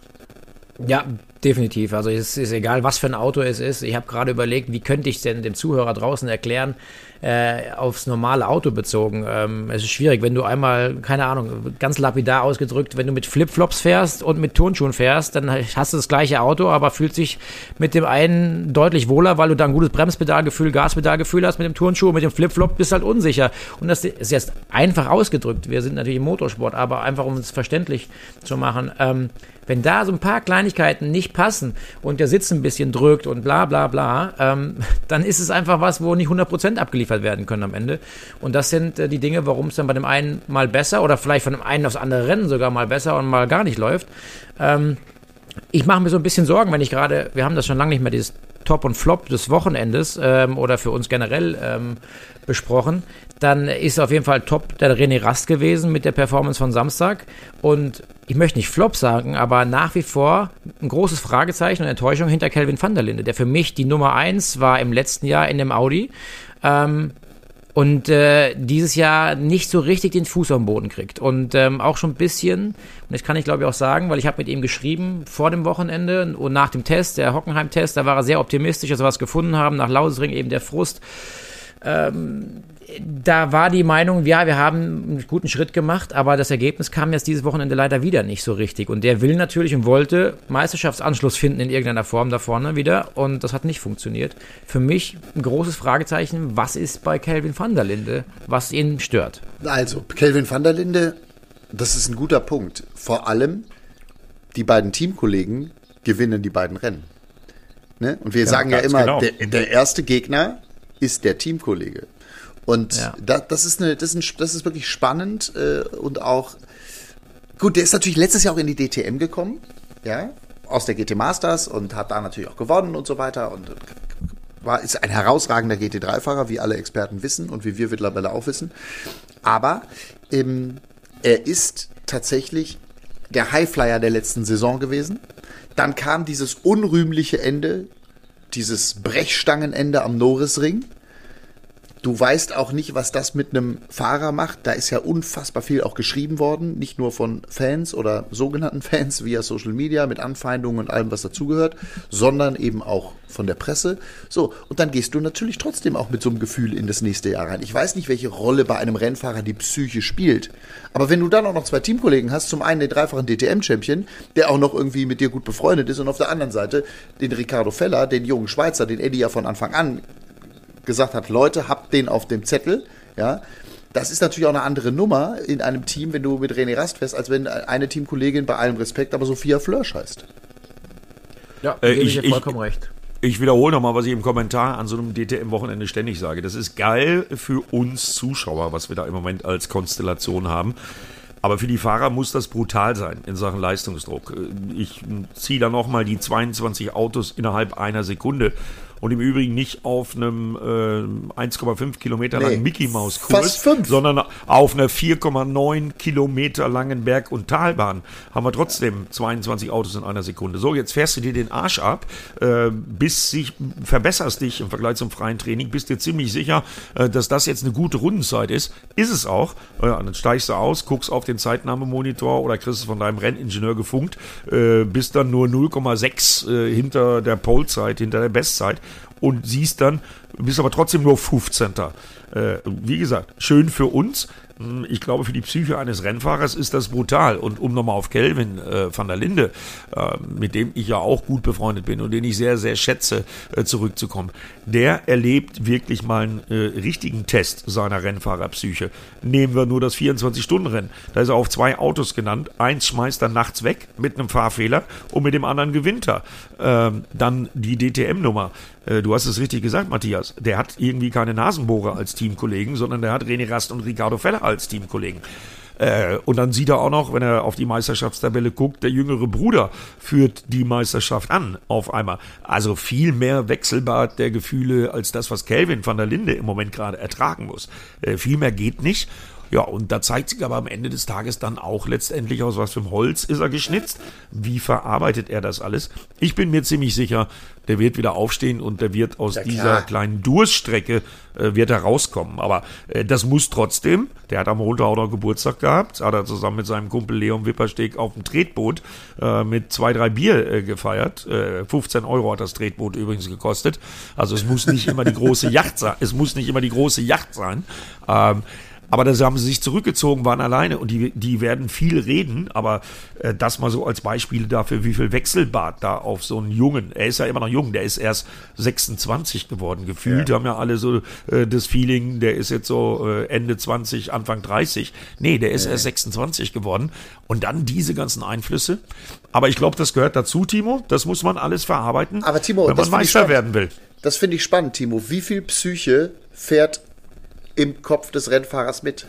Ja, definitiv. Also es ist egal, was für ein Auto es ist. Ich habe gerade überlegt, wie könnte ich denn dem Zuhörer draußen erklären, äh, aufs normale Auto bezogen. Ähm, es ist schwierig, wenn du einmal, keine Ahnung, ganz lapidar ausgedrückt, wenn du mit Flipflops fährst und mit Turnschuhen fährst, dann hast du das gleiche Auto, aber fühlt sich mit dem einen deutlich wohler, weil du da ein gutes Bremspedalgefühl, Gaspedalgefühl hast mit dem Turnschuh, mit dem Flipflop bist halt unsicher. Und das ist jetzt einfach ausgedrückt. Wir sind natürlich im Motorsport, aber einfach um es verständlich zu machen. Ähm, wenn da so ein paar Kleinigkeiten nicht passen und der Sitz ein bisschen drückt und bla bla bla, ähm, dann ist es einfach was, wo nicht 100% abgeliefert werden können am Ende. Und das sind äh, die Dinge, warum es dann bei dem einen mal besser oder vielleicht von dem einen aufs andere Rennen sogar mal besser und mal gar nicht läuft. Ähm, ich mache mir so ein bisschen Sorgen, wenn ich gerade, wir haben das schon lange nicht mehr, dieses Top und Flop des Wochenendes ähm, oder für uns generell ähm, besprochen, dann ist auf jeden Fall Top der René Rast gewesen mit der Performance von Samstag. Und ich möchte nicht Flop sagen, aber nach wie vor ein großes Fragezeichen und Enttäuschung hinter Kelvin van der Linde, der für mich die Nummer 1 war im letzten Jahr in dem Audi. Ähm, und äh, dieses Jahr nicht so richtig den Fuß am Boden kriegt. Und ähm, auch schon ein bisschen, und das kann ich glaube ich auch sagen, weil ich habe mit ihm geschrieben vor dem Wochenende und nach dem Test, der Hockenheim-Test, da war er sehr optimistisch, dass wir was gefunden haben, nach Lausring eben der Frust. Ähm, da war die Meinung, ja, wir haben einen guten Schritt gemacht, aber das Ergebnis kam jetzt dieses Wochenende leider wieder nicht so richtig. Und der will natürlich und wollte Meisterschaftsanschluss finden in irgendeiner Form da vorne wieder und das hat nicht funktioniert. Für mich ein großes Fragezeichen, was ist bei Kelvin van der Linde, was ihn stört? Also, Kelvin van der Linde, das ist ein guter Punkt. Vor allem, die beiden Teamkollegen gewinnen die beiden Rennen. Ne? Und wir ja, sagen ja immer, genau. der, der erste Gegner ist der Teamkollege. Und ja. da, das, ist eine, das, ist ein, das ist wirklich spannend äh, und auch gut, der ist natürlich letztes Jahr auch in die DTM gekommen, ja, aus der GT Masters und hat da natürlich auch gewonnen und so weiter und war, ist ein herausragender GT3-Fahrer, wie alle Experten wissen und wie wir mittlerweile auch wissen. Aber ähm, er ist tatsächlich der Highflyer der letzten Saison gewesen. Dann kam dieses unrühmliche Ende, dieses Brechstangenende am Norrisring. Du weißt auch nicht, was das mit einem Fahrer macht. Da ist ja unfassbar viel auch geschrieben worden, nicht nur von Fans oder sogenannten Fans via Social Media mit Anfeindungen und allem, was dazugehört, sondern eben auch von der Presse. So, und dann gehst du natürlich trotzdem auch mit so einem Gefühl in das nächste Jahr rein. Ich weiß nicht, welche Rolle bei einem Rennfahrer die Psyche spielt. Aber wenn du dann auch noch zwei Teamkollegen hast, zum einen den dreifachen DTM-Champion, der auch noch irgendwie mit dir gut befreundet ist, und auf der anderen Seite den Ricardo Feller, den jungen Schweizer, den Eddie ja von Anfang an gesagt hat, Leute, habt den auf dem Zettel, ja. Das ist natürlich auch eine andere Nummer in einem Team, wenn du mit René Rast fährst, als wenn eine Teamkollegin bei allem Respekt aber Sophia Flörsch heißt. Ja, äh, ich, ich vollkommen ich, recht. Ich wiederhole nochmal, was ich im Kommentar an so einem DTM-Wochenende ständig sage. Das ist geil für uns Zuschauer, was wir da im Moment als Konstellation haben. Aber für die Fahrer muss das brutal sein in Sachen Leistungsdruck. Ich ziehe da nochmal die 22 Autos innerhalb einer Sekunde und im Übrigen nicht auf einem äh, 1,5 Kilometer nee, langen Mickey Maus Kurs, sondern auf einer 4,9 Kilometer langen Berg- und Talbahn haben wir trotzdem 22 Autos in einer Sekunde. So, jetzt fährst du dir den Arsch ab, äh, bis sich verbesserst dich im Vergleich zum freien Training, bist dir ziemlich sicher, äh, dass das jetzt eine gute Rundenzeit ist. Ist es auch. Äh, dann steigst du aus, guckst auf den Zeitnahmemonitor oder kriegst es von deinem Renningenieur gefunkt, äh, bist dann nur 0,6 äh, hinter der Polezeit, hinter der Bestzeit und siehst dann, bist aber trotzdem nur 15. Äh, wie gesagt, schön für uns, hm, ich glaube, für die Psyche eines Rennfahrers ist das brutal. Und um nochmal auf Kelvin äh, van der Linde, äh, mit dem ich ja auch gut befreundet bin und den ich sehr, sehr schätze, äh, zurückzukommen. Der erlebt wirklich mal einen äh, richtigen Test seiner Rennfahrerpsyche. Nehmen wir nur das 24-Stunden-Rennen. Da ist er auf zwei Autos genannt. Eins schmeißt er nachts weg mit einem Fahrfehler und mit dem anderen gewinnt er. Ähm, dann die DTM-Nummer. Äh, du hast es richtig gesagt, Matthias. Der hat irgendwie keine Nasenbohrer als Teamkollegen, sondern der hat René Rast und Ricardo Feller als Teamkollegen. Äh, und dann sieht er auch noch, wenn er auf die Meisterschaftstabelle guckt, der jüngere Bruder führt die Meisterschaft an auf einmal. Also viel mehr Wechselbad der Gefühle als das, was Kelvin van der Linde im Moment gerade ertragen muss. Äh, viel mehr geht nicht. Ja, und da zeigt sich aber am Ende des Tages dann auch letztendlich aus was für einem Holz ist er geschnitzt. Wie verarbeitet er das alles? Ich bin mir ziemlich sicher, der wird wieder aufstehen und der wird aus ja, dieser kleinen Durststrecke äh, wird er rauskommen. Aber äh, das muss trotzdem, der hat am Montag auch noch Geburtstag gehabt, hat er zusammen mit seinem Kumpel Leon Wippersteg auf dem Tretboot äh, mit zwei, drei Bier äh, gefeiert. Äh, 15 Euro hat das Tretboot übrigens gekostet. Also es muss nicht immer die große Yacht sein. Es muss nicht immer die große Yacht sein. Ähm, aber da haben sie sich zurückgezogen, waren alleine und die, die werden viel reden, aber äh, das mal so als Beispiel dafür, wie viel Wechselbad da auf so einen Jungen, er ist ja immer noch jung, der ist erst 26 geworden, gefühlt ja. haben ja alle so äh, das Feeling, der ist jetzt so äh, Ende 20, Anfang 30. Nee, der ist ja. erst 26 geworden und dann diese ganzen Einflüsse. Aber ich glaube, das gehört dazu, Timo, das muss man alles verarbeiten, aber Timo, wenn man Meister werden will. Das finde ich spannend, Timo. Wie viel Psyche fährt im Kopf des Rennfahrers mit.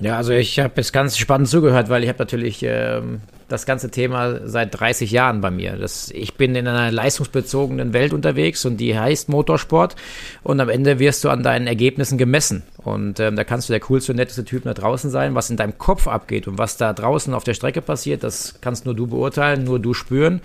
Ja, also ich habe jetzt ganz spannend zugehört, weil ich habe natürlich ähm, das ganze Thema seit 30 Jahren bei mir. Das, ich bin in einer leistungsbezogenen Welt unterwegs und die heißt Motorsport und am Ende wirst du an deinen Ergebnissen gemessen. Und ähm, da kannst du der coolste, netteste Typ da draußen sein. Was in deinem Kopf abgeht und was da draußen auf der Strecke passiert, das kannst nur du beurteilen, nur du spüren.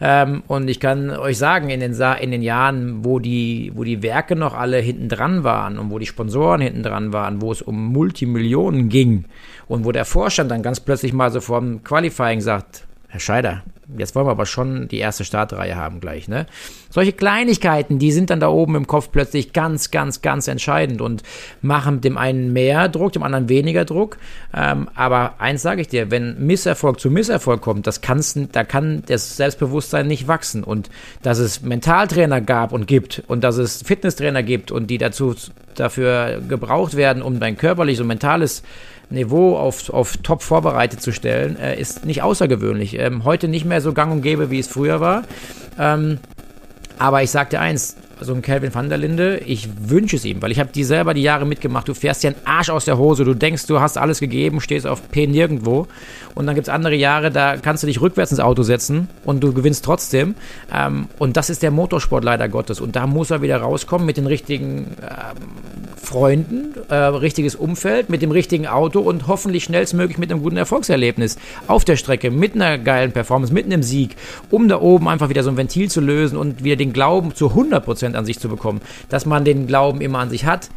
Ähm, und ich kann euch sagen, in den, Sa in den Jahren, wo die, wo die Werke noch alle hinten dran waren und wo die Sponsoren hinten dran waren, wo es um Multimillionen ging und wo der Vorstand dann ganz plötzlich mal so vorm Qualifying sagt, Herr Scheider, jetzt wollen wir aber schon die erste Startreihe haben gleich, ne? Solche Kleinigkeiten, die sind dann da oben im Kopf plötzlich ganz, ganz, ganz entscheidend und machen dem einen mehr Druck, dem anderen weniger Druck. Ähm, aber eins sage ich dir, wenn Misserfolg zu Misserfolg kommt, das kannst, da kann das Selbstbewusstsein nicht wachsen. Und dass es Mentaltrainer gab und gibt und dass es Fitnesstrainer gibt und die dazu dafür gebraucht werden, um dein körperliches und mentales Niveau auf, auf top vorbereitet zu stellen, äh, ist nicht außergewöhnlich. Ähm, heute nicht mehr so gang und gäbe, wie es früher war. Ähm, aber ich sag dir eins, so ein Calvin van der Linde, ich wünsche es ihm, weil ich habe die selber die Jahre mitgemacht. Du fährst dir einen Arsch aus der Hose, du denkst, du hast alles gegeben, stehst auf P nirgendwo. Und dann gibt es andere Jahre, da kannst du dich rückwärts ins Auto setzen und du gewinnst trotzdem. Ähm, und das ist der Motorsport leider Gottes. Und da muss er wieder rauskommen mit den richtigen ähm, Freunden, äh, richtiges Umfeld, mit dem richtigen Auto und hoffentlich schnellstmöglich mit einem guten Erfolgserlebnis auf der Strecke, mit einer geilen Performance, mit einem Sieg, um da oben einfach wieder so ein Ventil zu lösen und wieder den Glauben zu 100% an sich zu bekommen. Dass man den Glauben immer an sich hat,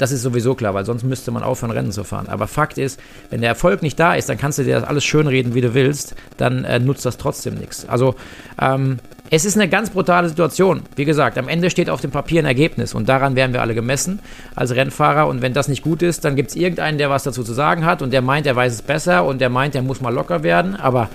das ist sowieso klar, weil sonst müsste man aufhören, Rennen zu fahren. Aber Fakt ist, wenn der Erfolg nicht da ist, dann kannst du dir das alles schönreden, wie du willst, dann äh, nutzt das trotzdem nichts. Also, ähm, es ist eine ganz brutale Situation. Wie gesagt, am Ende steht auf dem Papier ein Ergebnis und daran werden wir alle gemessen als Rennfahrer. Und wenn das nicht gut ist, dann gibt es irgendeinen, der was dazu zu sagen hat und der meint, er weiß es besser und der meint, er muss mal locker werden. Aber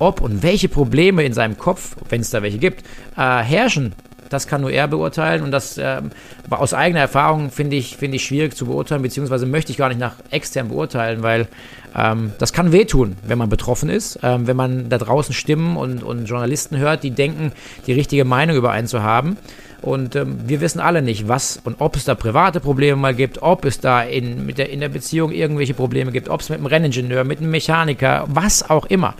ob und welche Probleme in seinem Kopf, wenn es da welche gibt, äh, herrschen, das kann nur er beurteilen und das äh, aus eigener Erfahrung finde ich, find ich schwierig zu beurteilen, beziehungsweise möchte ich gar nicht nach extern beurteilen, weil ähm, das kann wehtun, wenn man betroffen ist, ähm, wenn man da draußen Stimmen und, und Journalisten hört, die denken, die richtige Meinung über einen zu haben. Und ähm, wir wissen alle nicht, was und ob es da private Probleme mal gibt, ob es da in, mit der, in der Beziehung irgendwelche Probleme gibt, ob es mit einem Renningenieur, mit einem Mechaniker, was auch immer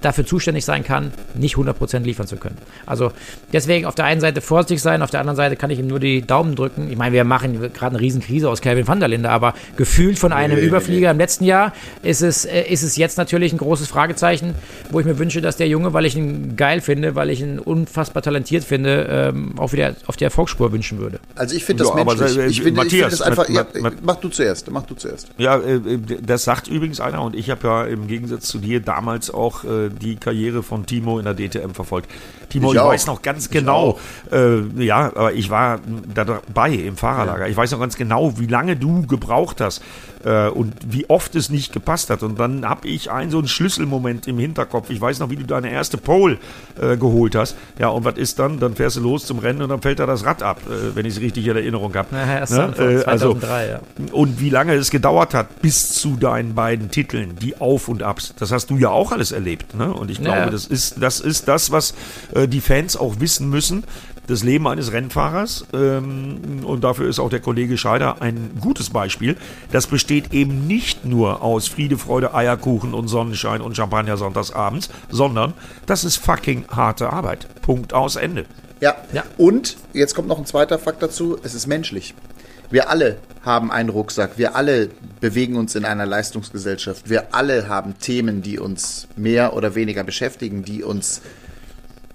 dafür zuständig sein kann, nicht 100% liefern zu können. Also deswegen auf der einen Seite vorsichtig sein, auf der anderen Seite kann ich ihm nur die Daumen drücken. Ich meine, wir machen gerade eine Riesenkrise aus Calvin van der Linde, aber gefühlt von einem nee, Überflieger nee. im letzten Jahr ist es, äh, ist es jetzt natürlich ein großes Fragezeichen, wo ich mir wünsche, dass der Junge, weil ich ihn geil finde, weil ich ihn unfassbar talentiert finde, ähm, auch wieder auf die Erfolgsspur wünschen würde. Also ich finde das ja, menschlich. Aber, äh, ich finde, Matthias, ich find das einfach, mit, ja, mach du zuerst, mach du zuerst. Ja, äh, das sagt übrigens einer und ich habe ja im Gegensatz zu dir damals auch äh, die Karriere von Timo in der DTM verfolgt. Timo, ich, ich weiß noch ganz genau, äh, ja, aber ich war dabei im Fahrerlager. Ja. Ich weiß noch ganz genau, wie lange du gebraucht hast äh, und wie oft es nicht gepasst hat. Und dann habe ich einen so einen Schlüsselmoment im Hinterkopf. Ich weiß noch, wie du deine erste Pole äh, geholt hast. Ja, und was ist dann? Dann fährst du los zum Rennen und dann fällt da das Rad ab, äh, wenn ich es richtig in Erinnerung habe. Ja, ne? 2003, also, ja. Und wie lange es gedauert hat bis zu deinen beiden Titeln, die Auf und Abs. Das hast du ja auch alles erlebt. Ne? Und ich glaube, ja. das, ist, das ist das, was äh, die Fans auch wissen müssen das Leben eines Rennfahrers. Ähm, und dafür ist auch der Kollege Scheider ein gutes Beispiel. Das besteht eben nicht nur aus Friede, Freude, Eierkuchen und Sonnenschein und Champagner sonntagsabends, sondern das ist fucking harte Arbeit. Punkt aus Ende. Ja. ja. Und jetzt kommt noch ein zweiter Fakt dazu: Es ist menschlich. Wir alle haben einen Rucksack. Wir alle bewegen uns in einer Leistungsgesellschaft. Wir alle haben Themen, die uns mehr oder weniger beschäftigen, die uns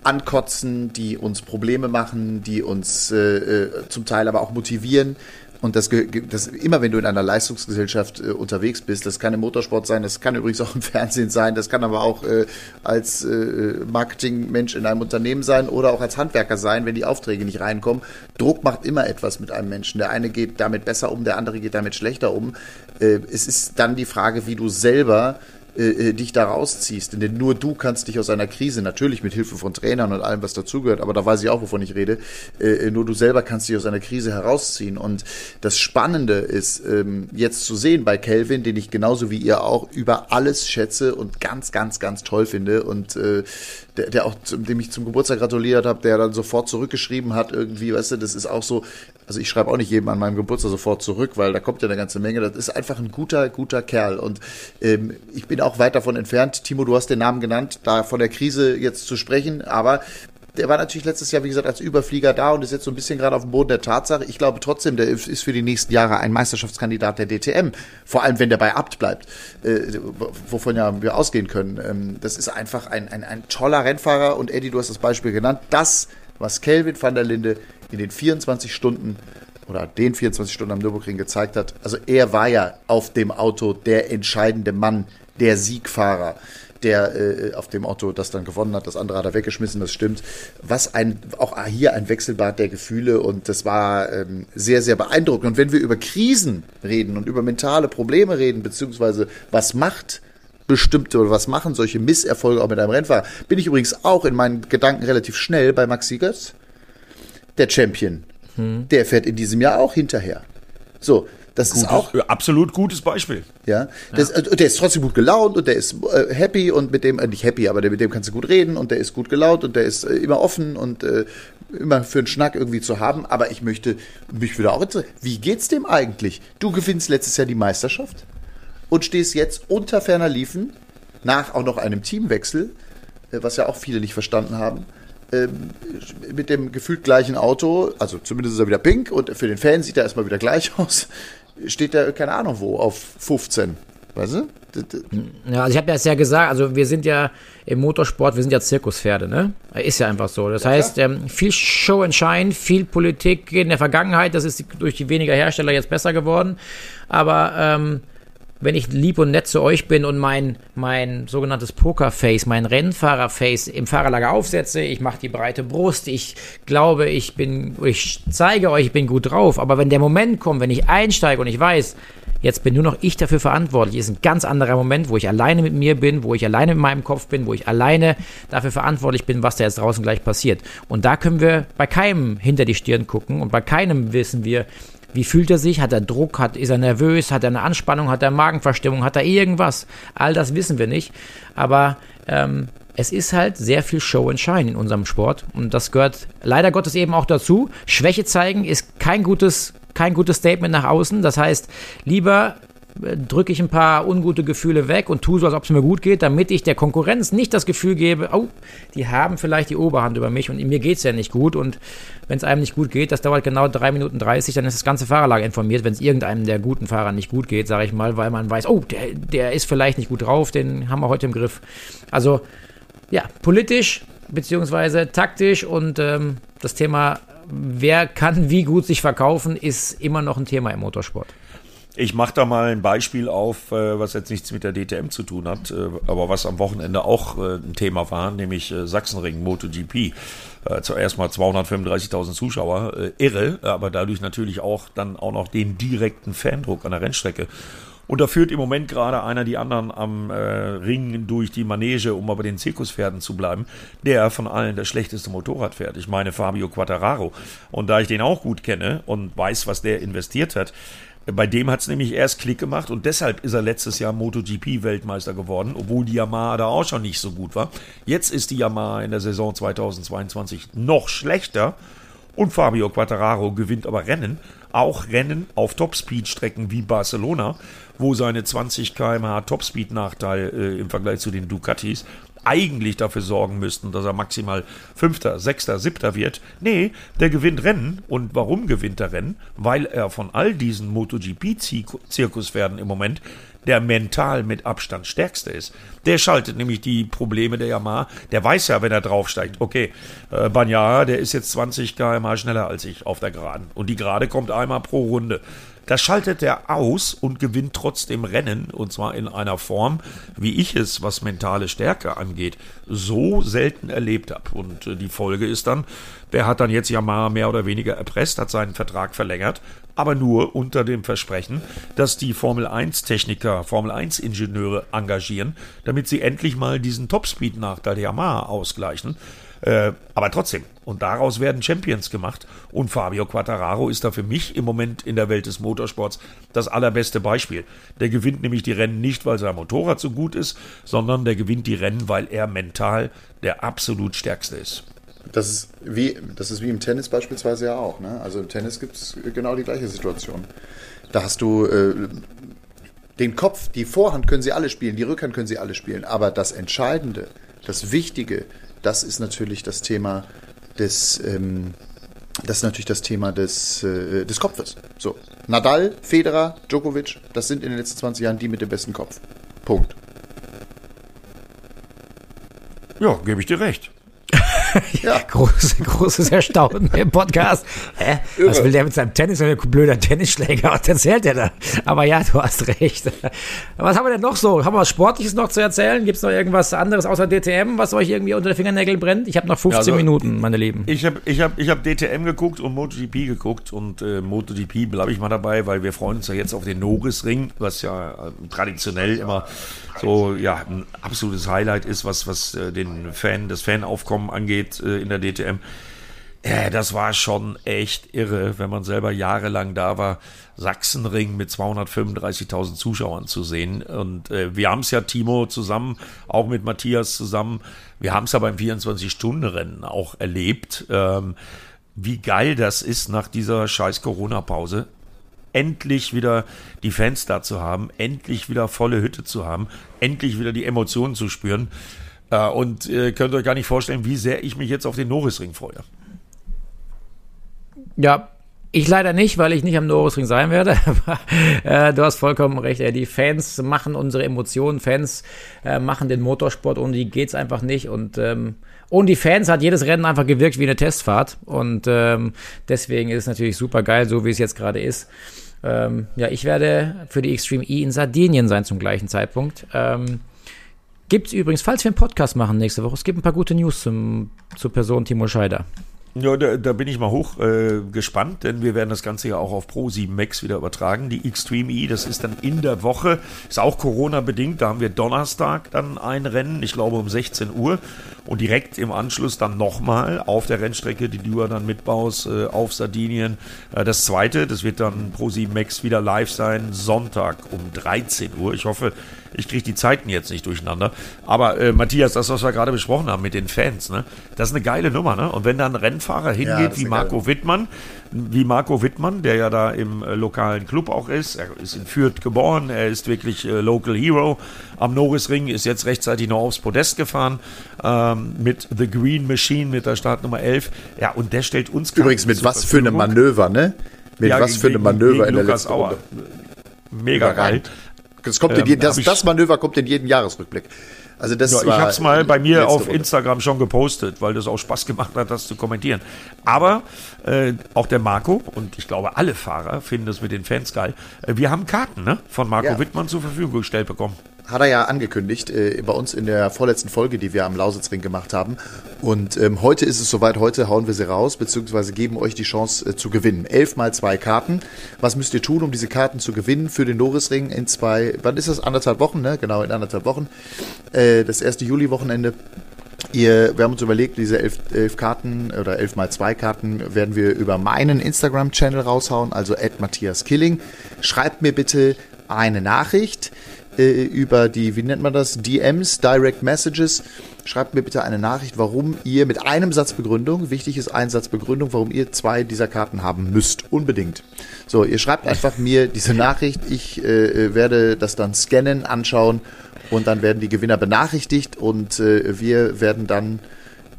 ankotzen, die uns Probleme machen, die uns äh, äh, zum Teil aber auch motivieren. Und das, das immer, wenn du in einer Leistungsgesellschaft äh, unterwegs bist, das kann im Motorsport sein, das kann übrigens auch im Fernsehen sein, das kann aber auch äh, als äh, Marketingmensch in einem Unternehmen sein oder auch als Handwerker sein, wenn die Aufträge nicht reinkommen. Druck macht immer etwas mit einem Menschen. Der eine geht damit besser um, der andere geht damit schlechter um. Äh, es ist dann die Frage, wie du selber äh, äh, dich da rausziehst. Denn nur du kannst dich aus einer Krise, natürlich mit Hilfe von Trainern und allem, was dazugehört, aber da weiß ich auch, wovon ich rede, äh, nur du selber kannst dich aus einer Krise herausziehen. Und das Spannende ist, ähm, jetzt zu sehen bei Kelvin, den ich genauso wie ihr auch über alles schätze und ganz, ganz, ganz toll finde und der, der auch, dem ich zum Geburtstag gratuliert habe, der dann sofort zurückgeschrieben hat, irgendwie, weißt du, das ist auch so, Also ich schreibe auch nicht jedem an meinem Geburtstag sofort zurück, weil da kommt ja eine ganze Menge. Das ist einfach ein guter, guter Kerl. Und ähm, ich bin auch weit davon entfernt. Timo, du hast den Namen genannt, da von der Krise jetzt zu sprechen. Aber der war natürlich letztes Jahr, wie gesagt, als Überflieger da und ist jetzt so ein bisschen gerade auf dem Boden der Tatsache. Ich glaube trotzdem, der ist für die nächsten Jahre ein Meisterschaftskandidat der DTM. Vor allem, wenn der bei Abt bleibt, äh, wovon ja wir ausgehen können. Ähm, das ist einfach ein, ein, ein toller Rennfahrer und Eddie, du hast das Beispiel genannt. Das, was Kelvin van der Linde in den 24 Stunden oder den 24 Stunden am Nürburgring gezeigt hat. Also er war ja auf dem Auto der entscheidende Mann, der Siegfahrer, der äh, auf dem Auto das dann gewonnen hat. Das andere hat er weggeschmissen, das stimmt. Was ein, auch hier ein Wechselbad der Gefühle und das war ähm, sehr, sehr beeindruckend. Und wenn wir über Krisen reden und über mentale Probleme reden, beziehungsweise was macht bestimmte oder was machen solche Misserfolge auch mit einem Rennfahrer, bin ich übrigens auch in meinen Gedanken relativ schnell bei Maxi Götz der Champion, hm. der fährt in diesem Jahr auch hinterher. So, das gutes, ist auch absolut gutes Beispiel. Ja, das, ja. Äh, der ist trotzdem gut gelaunt und der ist äh, happy und mit dem äh, nicht happy, aber der, mit dem kannst du gut reden und der ist gut gelaunt und der ist äh, immer offen und äh, immer für einen Schnack irgendwie zu haben. Aber ich möchte mich wieder auch interessieren. Wie geht's dem eigentlich? Du gewinnst letztes Jahr die Meisterschaft und stehst jetzt unter ferner Liefen nach auch noch einem Teamwechsel, äh, was ja auch viele nicht verstanden haben mit dem gefühlt gleichen Auto, also zumindest ist er wieder pink und für den Fan sieht er erstmal wieder gleich aus, steht er, keine Ahnung wo, auf 15. Weißt du? Ja, also ich habe ja ja gesagt, also wir sind ja im Motorsport, wir sind ja Zirkuspferde, ne? Ist ja einfach so. Das ja, heißt, ähm, viel Show and Shine, viel Politik in der Vergangenheit, das ist durch die weniger Hersteller jetzt besser geworden. Aber ähm, wenn ich lieb und nett zu euch bin und mein, mein sogenanntes Pokerface, mein Rennfahrerface im Fahrerlager aufsetze, ich mache die breite Brust, ich glaube, ich bin, ich zeige euch, ich bin gut drauf. Aber wenn der Moment kommt, wenn ich einsteige und ich weiß, jetzt bin nur noch ich dafür verantwortlich, ist ein ganz anderer Moment, wo ich alleine mit mir bin, wo ich alleine mit meinem Kopf bin, wo ich alleine dafür verantwortlich bin, was da jetzt draußen gleich passiert. Und da können wir bei keinem hinter die Stirn gucken und bei keinem wissen wir, wie fühlt er sich? Hat er Druck? Hat, ist er nervös? Hat er eine Anspannung? Hat er Magenverstimmung? Hat er irgendwas? All das wissen wir nicht. Aber ähm, es ist halt sehr viel Show and Shine in unserem Sport. Und das gehört leider Gottes eben auch dazu. Schwäche zeigen ist kein gutes, kein gutes Statement nach außen. Das heißt, lieber drücke ich ein paar ungute Gefühle weg und tue so, als ob es mir gut geht, damit ich der Konkurrenz nicht das Gefühl gebe, oh, die haben vielleicht die Oberhand über mich und mir geht es ja nicht gut. Und wenn es einem nicht gut geht, das dauert genau 3 Minuten 30, dann ist das ganze Fahrerlager informiert, wenn es irgendeinem der guten Fahrer nicht gut geht, sage ich mal, weil man weiß, oh, der, der ist vielleicht nicht gut drauf, den haben wir heute im Griff. Also, ja, politisch beziehungsweise taktisch und ähm, das Thema, wer kann wie gut sich verkaufen, ist immer noch ein Thema im Motorsport. Ich mache da mal ein Beispiel auf, äh, was jetzt nichts mit der DTM zu tun hat, äh, aber was am Wochenende auch äh, ein Thema war, nämlich Sachsenring MotoGP. Zuerst mal 235.000 Zuschauer, irre, aber dadurch natürlich auch dann auch noch den direkten Fandruck an der Rennstrecke. Und da führt im Moment gerade einer die anderen am äh, Ring durch die Manege, um aber den Zirkuspferden zu bleiben, der von allen das schlechteste Motorrad fährt. Ich meine Fabio Quattararo. Und da ich den auch gut kenne und weiß, was der investiert hat, bei dem hat es nämlich erst Klick gemacht und deshalb ist er letztes Jahr MotoGP-Weltmeister geworden, obwohl die Yamaha da auch schon nicht so gut war. Jetzt ist die Yamaha in der Saison 2022 noch schlechter und Fabio Quattararo gewinnt aber Rennen, auch Rennen auf Topspeed-Strecken wie Barcelona, wo seine 20 km/h Topspeed-Nachteil äh, im Vergleich zu den Ducatis eigentlich dafür sorgen müssten, dass er maximal Fünfter, Sechster, Siebter wird. Nee, der gewinnt Rennen. Und warum gewinnt er Rennen? Weil er von all diesen MotoGP-Zirkuspferden im Moment der mental mit Abstand stärkste ist. Der schaltet nämlich die Probleme der Yamaha. Der weiß ja, wenn er draufsteigt, okay, äh, Banyara, der ist jetzt 20 km schneller als ich auf der Geraden. Und die Gerade kommt einmal pro Runde. Da schaltet er aus und gewinnt trotzdem Rennen und zwar in einer Form, wie ich es, was mentale Stärke angeht, so selten erlebt habe. Und äh, die Folge ist dann, der hat dann jetzt Yamaha mehr oder weniger erpresst, hat seinen Vertrag verlängert, aber nur unter dem Versprechen, dass die Formel 1 Techniker, Formel 1 Ingenieure engagieren, damit sie endlich mal diesen Topspeed-Nachteil der Yamaha ausgleichen. Äh, aber trotzdem, und daraus werden Champions gemacht. Und Fabio Quattararo ist da für mich im Moment in der Welt des Motorsports das allerbeste Beispiel. Der gewinnt nämlich die Rennen nicht, weil sein Motorrad so gut ist, sondern der gewinnt die Rennen, weil er mental der absolut stärkste ist. Das ist wie, das ist wie im Tennis beispielsweise ja auch. Ne? Also im Tennis gibt es genau die gleiche Situation. Da hast du äh, den Kopf, die Vorhand können sie alle spielen, die Rückhand können sie alle spielen. Aber das Entscheidende, das Wichtige, das ist natürlich das Thema des, ähm, das ist natürlich das Thema des, äh, des Kopfes. So. Nadal, Federer, Djokovic, das sind in den letzten 20 Jahren die mit dem besten Kopf. Punkt. Ja, gebe ich dir recht. Ja. Großes, großes Erstaunen im Podcast. Hä? Was will der mit seinem Tennis? Ein blöder Tennisschläger. Was erzählt der da? Aber ja, du hast recht. Was haben wir denn noch so? Haben wir was Sportliches noch zu erzählen? Gibt es noch irgendwas anderes außer DTM, was euch irgendwie unter den Fingernägeln brennt? Ich habe noch 15 Also, Minuten, meine Lieben. Ich habe ich hab, ich hab DTM geguckt und MotoGP geguckt und äh, MotoGP bleibe ich mal dabei, weil wir freuen uns ja jetzt auf den Norisring, was ja äh, traditionell immer so ja ein absolutes Highlight ist, was was äh, den Fan das Fanaufkommen angeht äh, in der DTM. Ja, das war schon echt irre, wenn man selber jahrelang da war, Sachsenring mit 235.000 Zuschauern zu sehen. Und äh, wir haben es ja, Timo, zusammen, auch mit Matthias zusammen, wir haben es ja beim 24-Stunden-Rennen auch erlebt, ähm, wie geil das ist nach dieser scheiß Corona-Pause. Endlich wieder die Fans da zu haben, endlich wieder volle Hütte zu haben, endlich wieder die Emotionen zu spüren. Äh, und äh, könnt euch gar nicht vorstellen, wie sehr ich mich jetzt auf den Norrisring freue. Ja, ich leider nicht, weil ich nicht am Norrisring sein werde. Äh, du hast vollkommen recht. Die Fans machen unsere Emotionen. Fans machen den Motorsport. Ohne die geht's einfach nicht. Und ähm, ohne die Fans hat jedes Rennen einfach gewirkt wie eine Testfahrt. Und ähm, deswegen ist es natürlich super geil, so wie es jetzt gerade ist. Ähm, ja, ich werde für die Extreme E in Sardinien sein zum gleichen Zeitpunkt. Ähm, Gibt es übrigens, falls wir einen Podcast machen nächste Woche, es gibt ein paar gute News zum, zur Person Timo Scheider. Ja, da, da bin ich mal hoch äh, gespannt, denn wir werden das Ganze ja auch auf Pro 7 Max wieder übertragen. Die Extreme E, das ist dann in der Woche, ist auch Corona-bedingt. Da haben wir Donnerstag dann ein Rennen, ich glaube um 16 Uhr. Und direkt im Anschluss dann nochmal auf der Rennstrecke, die du ja dann mitbaust, äh, auf Sardinien. Äh, das zweite, das wird dann Pro 7 Max wieder live sein, Sonntag um 13 Uhr. Ich hoffe, ich kriege die Zeiten jetzt nicht durcheinander. Aber äh, Matthias, das, was wir gerade besprochen haben mit den Fans, ne, das ist eine geile Nummer, ne? Und wenn da ein Rennfahrer Ja, hingeht ist wie Marco geile Wittmann, wie Marco Wittmann, der ja da im äh, lokalen Club auch ist, er ist in Fürth geboren, er ist wirklich äh, Local Hero am Norrisring, ist jetzt rechtzeitig noch aufs Podest gefahren ähm, mit The Green Machine, mit der Startnummer 11. Ja, und der stellt uns Übrigens mit was für einem. Manöver, ne? Mit Ja, was für einem Manöver in der Lukas letzten Auer. Runde. Mega geil. Das, kommt in Ähm, je, das, das Manöver kommt in jeden Jahresrückblick. Also das Ja, ich habe es mal bei mir auf Runde. Instagram schon gepostet, weil das auch Spaß gemacht hat, das zu kommentieren. Aber äh, auch der Marco und ich glaube alle Fahrer finden das mit den Fans geil. Äh, wir haben Karten ne, von Marco Ja. Wittmann zur Verfügung gestellt bekommen. Hat er ja angekündigt, äh, bei uns in der vorletzten Folge, die wir am Lausitzring gemacht haben. Und ähm, heute ist es soweit, heute hauen wir sie raus, beziehungsweise geben euch die Chance äh, zu gewinnen. Elf mal zwei Karten. Was müsst ihr tun, um diese Karten zu gewinnen für den Dorisring in zwei, wann ist das? Anderthalb Wochen, ne? Genau, in anderthalb Wochen. Äh, das erste Juli-Wochenende. Ihr, wir haben uns überlegt, diese elf, elf Karten oder elf mal zwei Karten werden wir über meinen Instagram-Channel raushauen, also Matthias Killing. Schreibt mir bitte eine Nachricht äh, über die, wie nennt man das, DMs, Direct Messages. Schreibt mir bitte eine Nachricht, warum ihr mit einem Satz Begründung, wichtig ist ein Satz Begründung, warum ihr zwei dieser Karten haben müsst. Unbedingt. So, ihr schreibt einfach mir diese Nachricht. Ich äh, werde das dann scannen, anschauen und dann werden die Gewinner benachrichtigt und äh, wir werden dann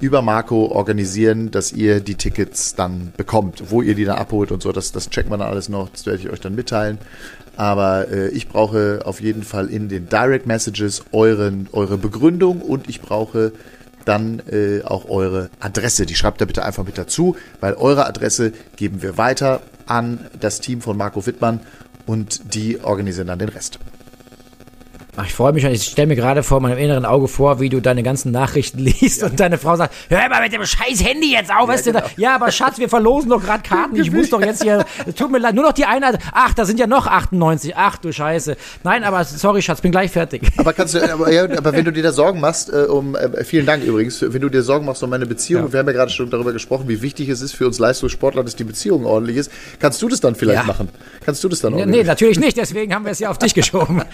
über Marco organisieren, dass ihr die Tickets dann bekommt. Wo ihr die dann abholt und so, das, das checken wir dann alles noch, das werde ich euch dann mitteilen. Aber äh, ich brauche auf jeden Fall in den Direct Messages euren, eure Begründung und ich brauche dann äh, auch eure Adresse. Die schreibt da bitte einfach mit dazu, weil eure Adresse geben wir weiter an das Team von Marco Wittmann und die organisieren dann den Rest. Ach, ich freue mich schon. Ich stelle mir gerade vor meinem inneren Auge vor, wie du deine ganzen Nachrichten liest und deine Frau sagt, hör mal mit dem scheiß Handy jetzt auf. weißt du genau. ja, aber Schatz, wir verlosen doch gerade Karten. Ich muss doch jetzt hier, tut mir leid, nur noch die eine. Ach, da sind ja noch 98. Ach du Scheiße. Nein, aber sorry, Schatz, bin gleich fertig. Aber kannst du, aber, ja, aber wenn du dir da Sorgen machst, äh, um, äh, vielen Dank übrigens, wenn du dir Sorgen machst um meine Beziehung, Ja. wir haben ja gerade schon darüber gesprochen, wie wichtig es ist für uns Leistungssportler, dass die Beziehung ordentlich ist. Kannst du das dann vielleicht Ja. machen? Kannst du das dann Nee, ordentlich nee, natürlich nicht. Deswegen haben wir es ja auf dich geschoben.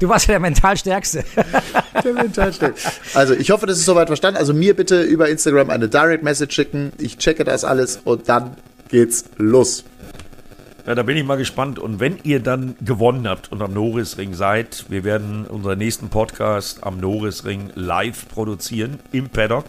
Du warst ja der mental Stärkste. Der mental stärkste. Also, ich hoffe, das ist soweit verstanden. Also, mir bitte über Instagram eine Direct Message schicken. Ich checke das alles und dann geht's los. Ja, da bin ich mal gespannt. Und wenn ihr dann gewonnen habt und am Norisring seid, wir werden unseren nächsten Podcast am Norisring live produzieren im Paddock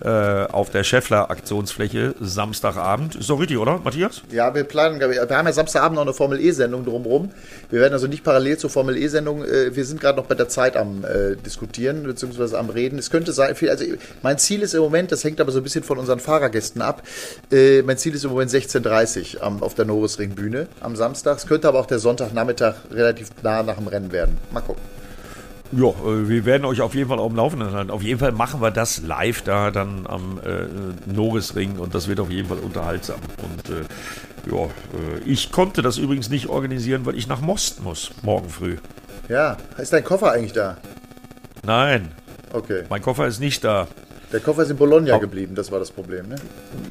äh, auf der Scheffler Aktionsfläche Samstagabend. Ist doch richtig, oder, Matthias? Ja, wir planen, wir haben ja Samstagabend noch eine Formel E-Sendung drumherum. Wir werden also nicht parallel zur Formel E-Sendung, äh, wir sind gerade noch bei der Zeit am äh, Diskutieren, beziehungsweise am Reden. Es könnte sein, also mein Ziel ist im Moment, das hängt aber so ein bisschen von unseren Fahrergästen ab, äh, mein Ziel ist im Moment 16.30 Uhr auf der Norisring-Bühne am Samstag. Es könnte aber auch der Sonntagnachmittag relativ nah nach dem Rennen werden. Mal gucken. Ja, äh, wir werden euch auf jeden Fall auf dem Laufenden halten. Auf jeden Fall machen wir das live da dann am äh, Norisring und das wird auf jeden Fall unterhaltsam. Und äh, ja, äh, ich konnte das übrigens nicht organisieren, weil ich nach Most muss morgen früh. Ja, ist dein Koffer eigentlich da? Nein, Okay. mein Koffer ist nicht da. Der Koffer ist in Bologna geblieben, das war das Problem, ne?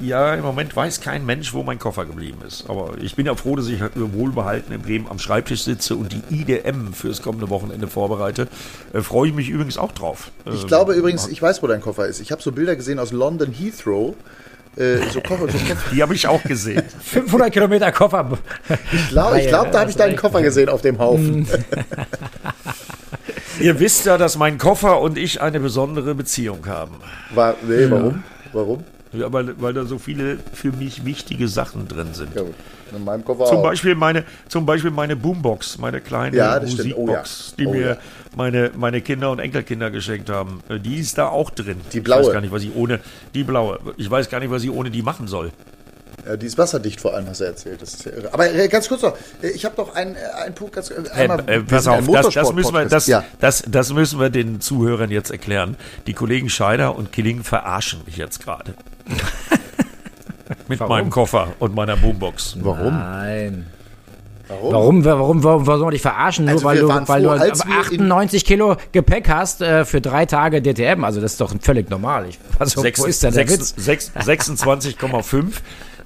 Ja, im Moment weiß kein Mensch, wo mein Koffer geblieben ist. Aber ich bin ja froh, dass ich wohlbehalten in Bremen am Schreibtisch sitze und die IDM fürs kommende Wochenende vorbereite. Äh, Freue ich mich übrigens auch drauf. Ich Ähm, glaube übrigens, ich weiß, wo dein Koffer ist. Ich habe so Bilder gesehen aus London Heathrow. Äh, so Koffer, so Koffer. Die habe ich auch gesehen. 500 Kilometer Koffer. Ich glaube, ich glaub, da habe ich deinen Koffer gesehen auf dem Haufen. Ihr wisst ja, dass mein Koffer und ich eine besondere Beziehung haben. War, nee, warum? Warum? Ja, weil, weil da so viele für mich wichtige Sachen drin sind. Ja. In meinem Koffer Zum auch. Beispiel meine, zum Beispiel meine Boombox, meine kleine Ja. Musikbox, Oh ja. die Oh mir meine, meine Kinder und Enkelkinder geschenkt haben. Äh, Die ist da auch drin. Die blaue. Ich weiß gar nicht, was ich ohne die blaue. Ich weiß gar nicht, was ich ohne die machen soll. Ja, die ist wasserdicht vor allem, was er erzählt. Das ist ja irre. Aber äh, ganz kurz noch, äh, ich habe noch einen, äh, einen Punkt, ganz, äh, Äh, einmal, äh, wir pass auf, das, das, müssen wir, das, ja. das, das müssen wir den Zuhörern jetzt erklären. Die Kollegen Scheider und Killing verarschen mich jetzt gerade. Mit meinem Koffer und meiner Boombox. Warum? Nein. Warum? Warum, warum, warum, warum soll man dich verarschen? Nur Also weil du, weil froh, du als wir in- 98 Kilo Gepäck hast äh, für drei Tage DTM. Also das ist doch völlig normal. Ich, also, Sechs- wo ist denn der sechs- Witz? sechs- 26,5.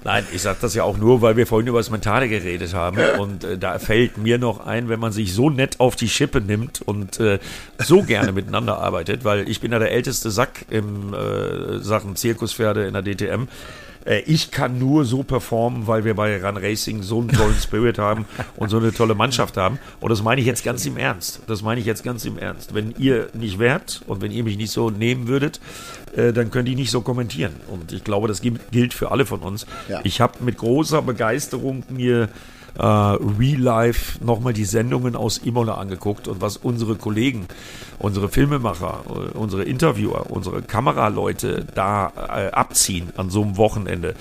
Nein, ich sage das ja auch nur, weil wir vorhin über das Mentale geredet haben. Und äh, da fällt mir noch ein, wenn man sich so nett auf die Schippe nimmt und äh, so gerne miteinander arbeitet, weil ich bin ja der älteste Sack im äh, Sachen Zirkuspferde in der DTM. Äh, Ich kann nur so performen, weil wir bei Run Racing so einen tollen Spirit haben und so eine tolle Mannschaft haben. Und das meine ich jetzt ganz im Ernst. Das meine ich jetzt ganz im Ernst. Wenn ihr nicht wärt und wenn ihr mich nicht so nehmen würdet, äh, dann könnt ihr nicht so kommentieren. Und ich glaube, das gilt für alle von uns. Ja. Ich habe mit großer Begeisterung mir äh, Real Life nochmal die Sendungen aus Imola angeguckt und was unsere Kollegen, unsere Filmemacher, äh, unsere Interviewer, unsere Kameraleute da äh, abziehen an so einem Wochenende.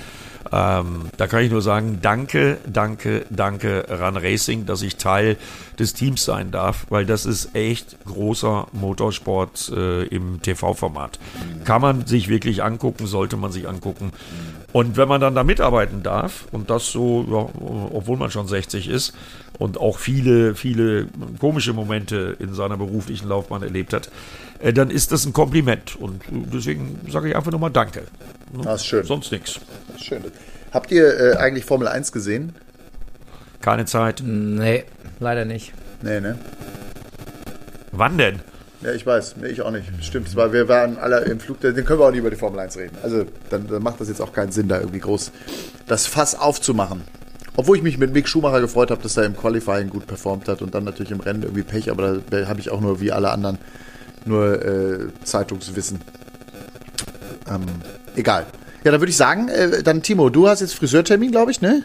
Ähm, da kann ich nur sagen, danke, danke, danke Run Racing, dass ich Teil des Teams sein darf, weil das ist echt großer Motorsport äh, im TV-Format. Kann man sich wirklich angucken, sollte man sich angucken. Und wenn man dann da mitarbeiten darf, und das so, ja, obwohl man schon 60 ist und auch viele, viele komische Momente in seiner beruflichen Laufbahn erlebt hat, äh, dann ist das ein Kompliment. Und deswegen sage ich einfach nochmal Danke. Das ist schön. Sonst nichts. Schön. Habt ihr äh, eigentlich Formel 1 gesehen? Keine Zeit. Nee, leider nicht. Nee, ne? Wann denn? Ja, ich weiß. Nee, ich auch nicht. Stimmt, weil wir waren alle im Flug, dann können wir auch nicht über die Formel 1 reden. Also, dann, dann macht das jetzt auch keinen Sinn, da irgendwie groß das Fass aufzumachen. Obwohl ich mich mit Mick Schumacher gefreut habe, dass er im Qualifying gut performt hat und dann natürlich im Rennen irgendwie Pech, aber da habe ich auch nur wie alle anderen nur äh, Zeitungswissen. Ähm, egal. Ja, dann würde ich sagen, äh, dann Timo, du hast jetzt Friseurtermin, glaube ich, ne?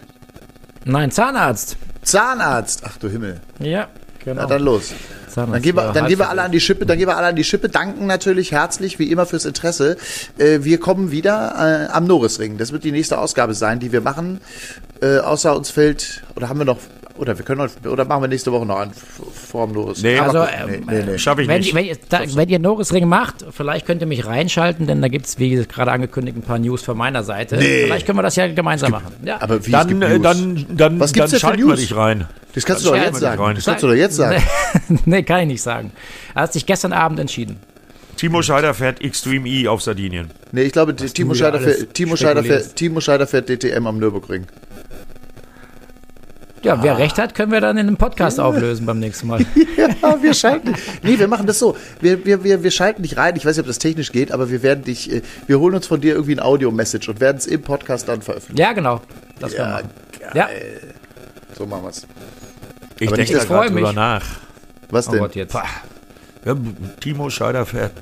Nein, Zahnarzt. Zahnarzt. Ach du Himmel. Ja, genau. Na dann los. Dann gehen, wir, dann gehen wir alle an die Schippe, dann gehen wir alle an die Schippe, danken natürlich herzlich wie immer fürs Interesse. Äh, wir kommen wieder äh, am Norrisring. Das wird die nächste Ausgabe sein, die wir machen. Äh, außer uns fällt, oder haben wir noch, oder wir können noch, oder machen wir nächste Woche noch einen Norrisring. Nee. Also, gucken. ähm, nee, nee, nee. Schaffe ich Wenn, nicht. wenn, ihr, da, wenn ihr Norrisring macht, vielleicht könnt ihr mich reinschalten, denn da gibt es, wie gerade angekündigt, ein paar News von meiner Seite. Nee. Vielleicht können wir das ja gemeinsam machen. Ja. Aber wie es Dann, gibt äh, News. dann, dann, Was gibt's dann denn schalten wir dich rein. das kannst du doch jetzt sagen. rein. Das kannst du doch jetzt sagen. nee, kann ich nicht sagen. Er hat sich gestern Abend entschieden. Timo Scheider fährt Extreme E auf Sardinien. Nee, ich glaube, Timo Scheider, fährt, Timo, Scheider fährt. Timo Scheider fährt DTM am Nürburgring. Ja, wer recht hat, können wir dann in einem Podcast auflösen beim nächsten Mal. Ja, wir schalten. Nee, wir machen das so. Wir, wir, wir, wir schalten dich rein. Ich weiß nicht, ob das technisch geht, aber wir werden dich, äh, wir holen uns von dir irgendwie ein Audio-Message und werden es im Podcast dann veröffentlichen. Ja, genau. Das können wir machen. Ja, So machen wir es. Ich Aber denke da gerade drüber mich. nach. Was oh denn? Gott, jetzt. Ja, Timo Scheider fährt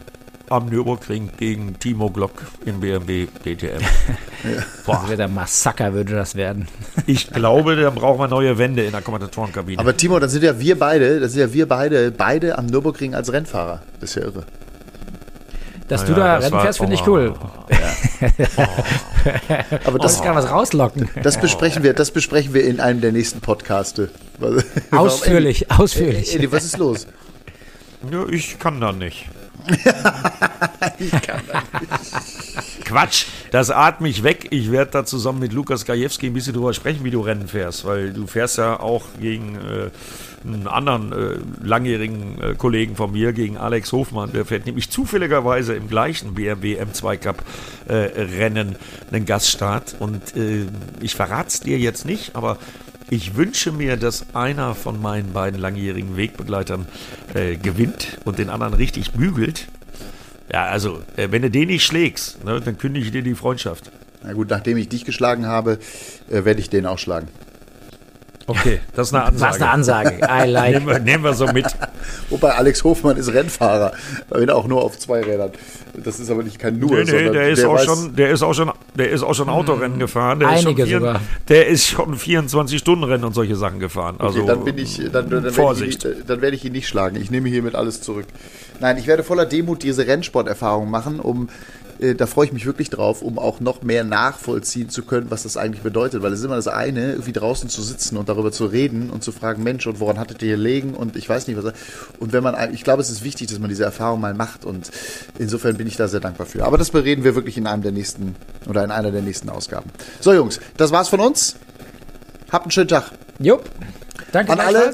am Nürburgring gegen Timo Glock in BMW DTM. Boah, Das wird ein Massaker, würde das werden. ich glaube, da brauchen wir neue Wände in der Kommentatorenkabine. Aber Timo, dann sind ja wir beide, das sind ja wir beide, beide am Nürburgring als Rennfahrer. Das ist ja irre. Dass Ah du ja, da das Rennen fährst, finde ich oh. cool. Aber das, Das kann was rauslocken. das besprechen wir, das besprechen wir in einem der nächsten Podcaste. Warum- Ausführlich, Eddie, ausführlich. Eddie, was ist los? ja, ich kann da nicht. Quatsch, das atme ich weg. Ich werde da zusammen mit Lukas Gajewski ein bisschen drüber sprechen, wie du Rennen fährst, weil du fährst ja auch gegen äh, einen anderen äh, langjährigen äh, Kollegen von mir, gegen Alex Hofmann. Der fährt nämlich zufälligerweise im gleichen BMW M2 Cup äh, Rennen einen Gaststart. Und äh, ich verrate es dir jetzt nicht, aber ich wünsche mir, dass einer von meinen beiden langjährigen Wegbegleitern äh, gewinnt und den anderen richtig bügelt. Ja, also, äh, wenn du den nicht schlägst, ne, dann kündige ich dir die Freundschaft. Na gut, nachdem ich dich geschlagen habe, äh, werde ich den auch schlagen. Okay, das ist eine Ansage. Was eine Ansage. I like. Nehmen wir, nehmen wir so mit. Wobei Alex Hofmann ist Rennfahrer, wenn auch nur auf zwei Rädern. Das ist aber nicht kein nur, Nee, nee, der ist, auch weiß- schon, der ist auch schon, der ist auch schon Autorennen gefahren. Der ist schon Einige vier- sogar. Der ist schon 24 Stunden Rennen und solche Sachen gefahren. Also Okay, dann bin ich, dann, dann, werde Vorsicht. ich, ihn- dann werde ich ihn nicht schlagen. Ich nehme hiermit alles zurück. Nein, ich werde voller Demut diese Rennsporterfahrung machen, um, äh, da freue ich mich wirklich drauf, um auch noch mehr nachvollziehen zu können, was das eigentlich bedeutet. Weil es ist immer das eine, irgendwie draußen zu sitzen und darüber zu reden und zu fragen, Mensch, und woran hattet ihr gelegen? Und ich weiß nicht, was. Und wenn man, ich glaube, es ist wichtig, dass man diese Erfahrung mal macht. Und insofern bin ich da sehr dankbar für. Aber das bereden wir wirklich in einem der nächsten oder in einer der nächsten Ausgaben. So, Jungs, das war's von uns. Habt einen schönen Tag. Jupp. Danke An alle,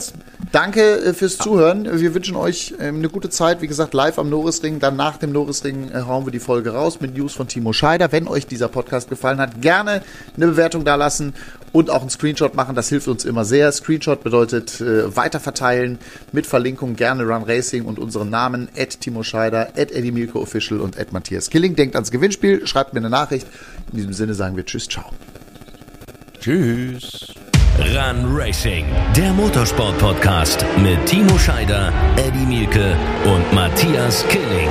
danke äh, fürs Zuhören. Wir wünschen euch ähm, eine gute Zeit. Wie gesagt, live am Norrisring. Dann nach dem Norrisring äh, hauen wir die Folge raus mit News von Timo Scheider. Wenn euch dieser Podcast gefallen hat, gerne eine Bewertung da lassen und auch einen Screenshot machen. Das hilft uns immer sehr. Screenshot bedeutet äh, weiterverteilen mit Verlinkung gerne Run Racing und unseren Namen at Timo Scheider, at Eddie Milko Official und at Matthias Killing. Denkt ans Gewinnspiel, schreibt mir eine Nachricht. In diesem Sinne sagen wir Tschüss, ciao. Tschüss. Run Racing, der Motorsport-Podcast mit Timo Scheider, Eddie Mielke und Matthias Killing.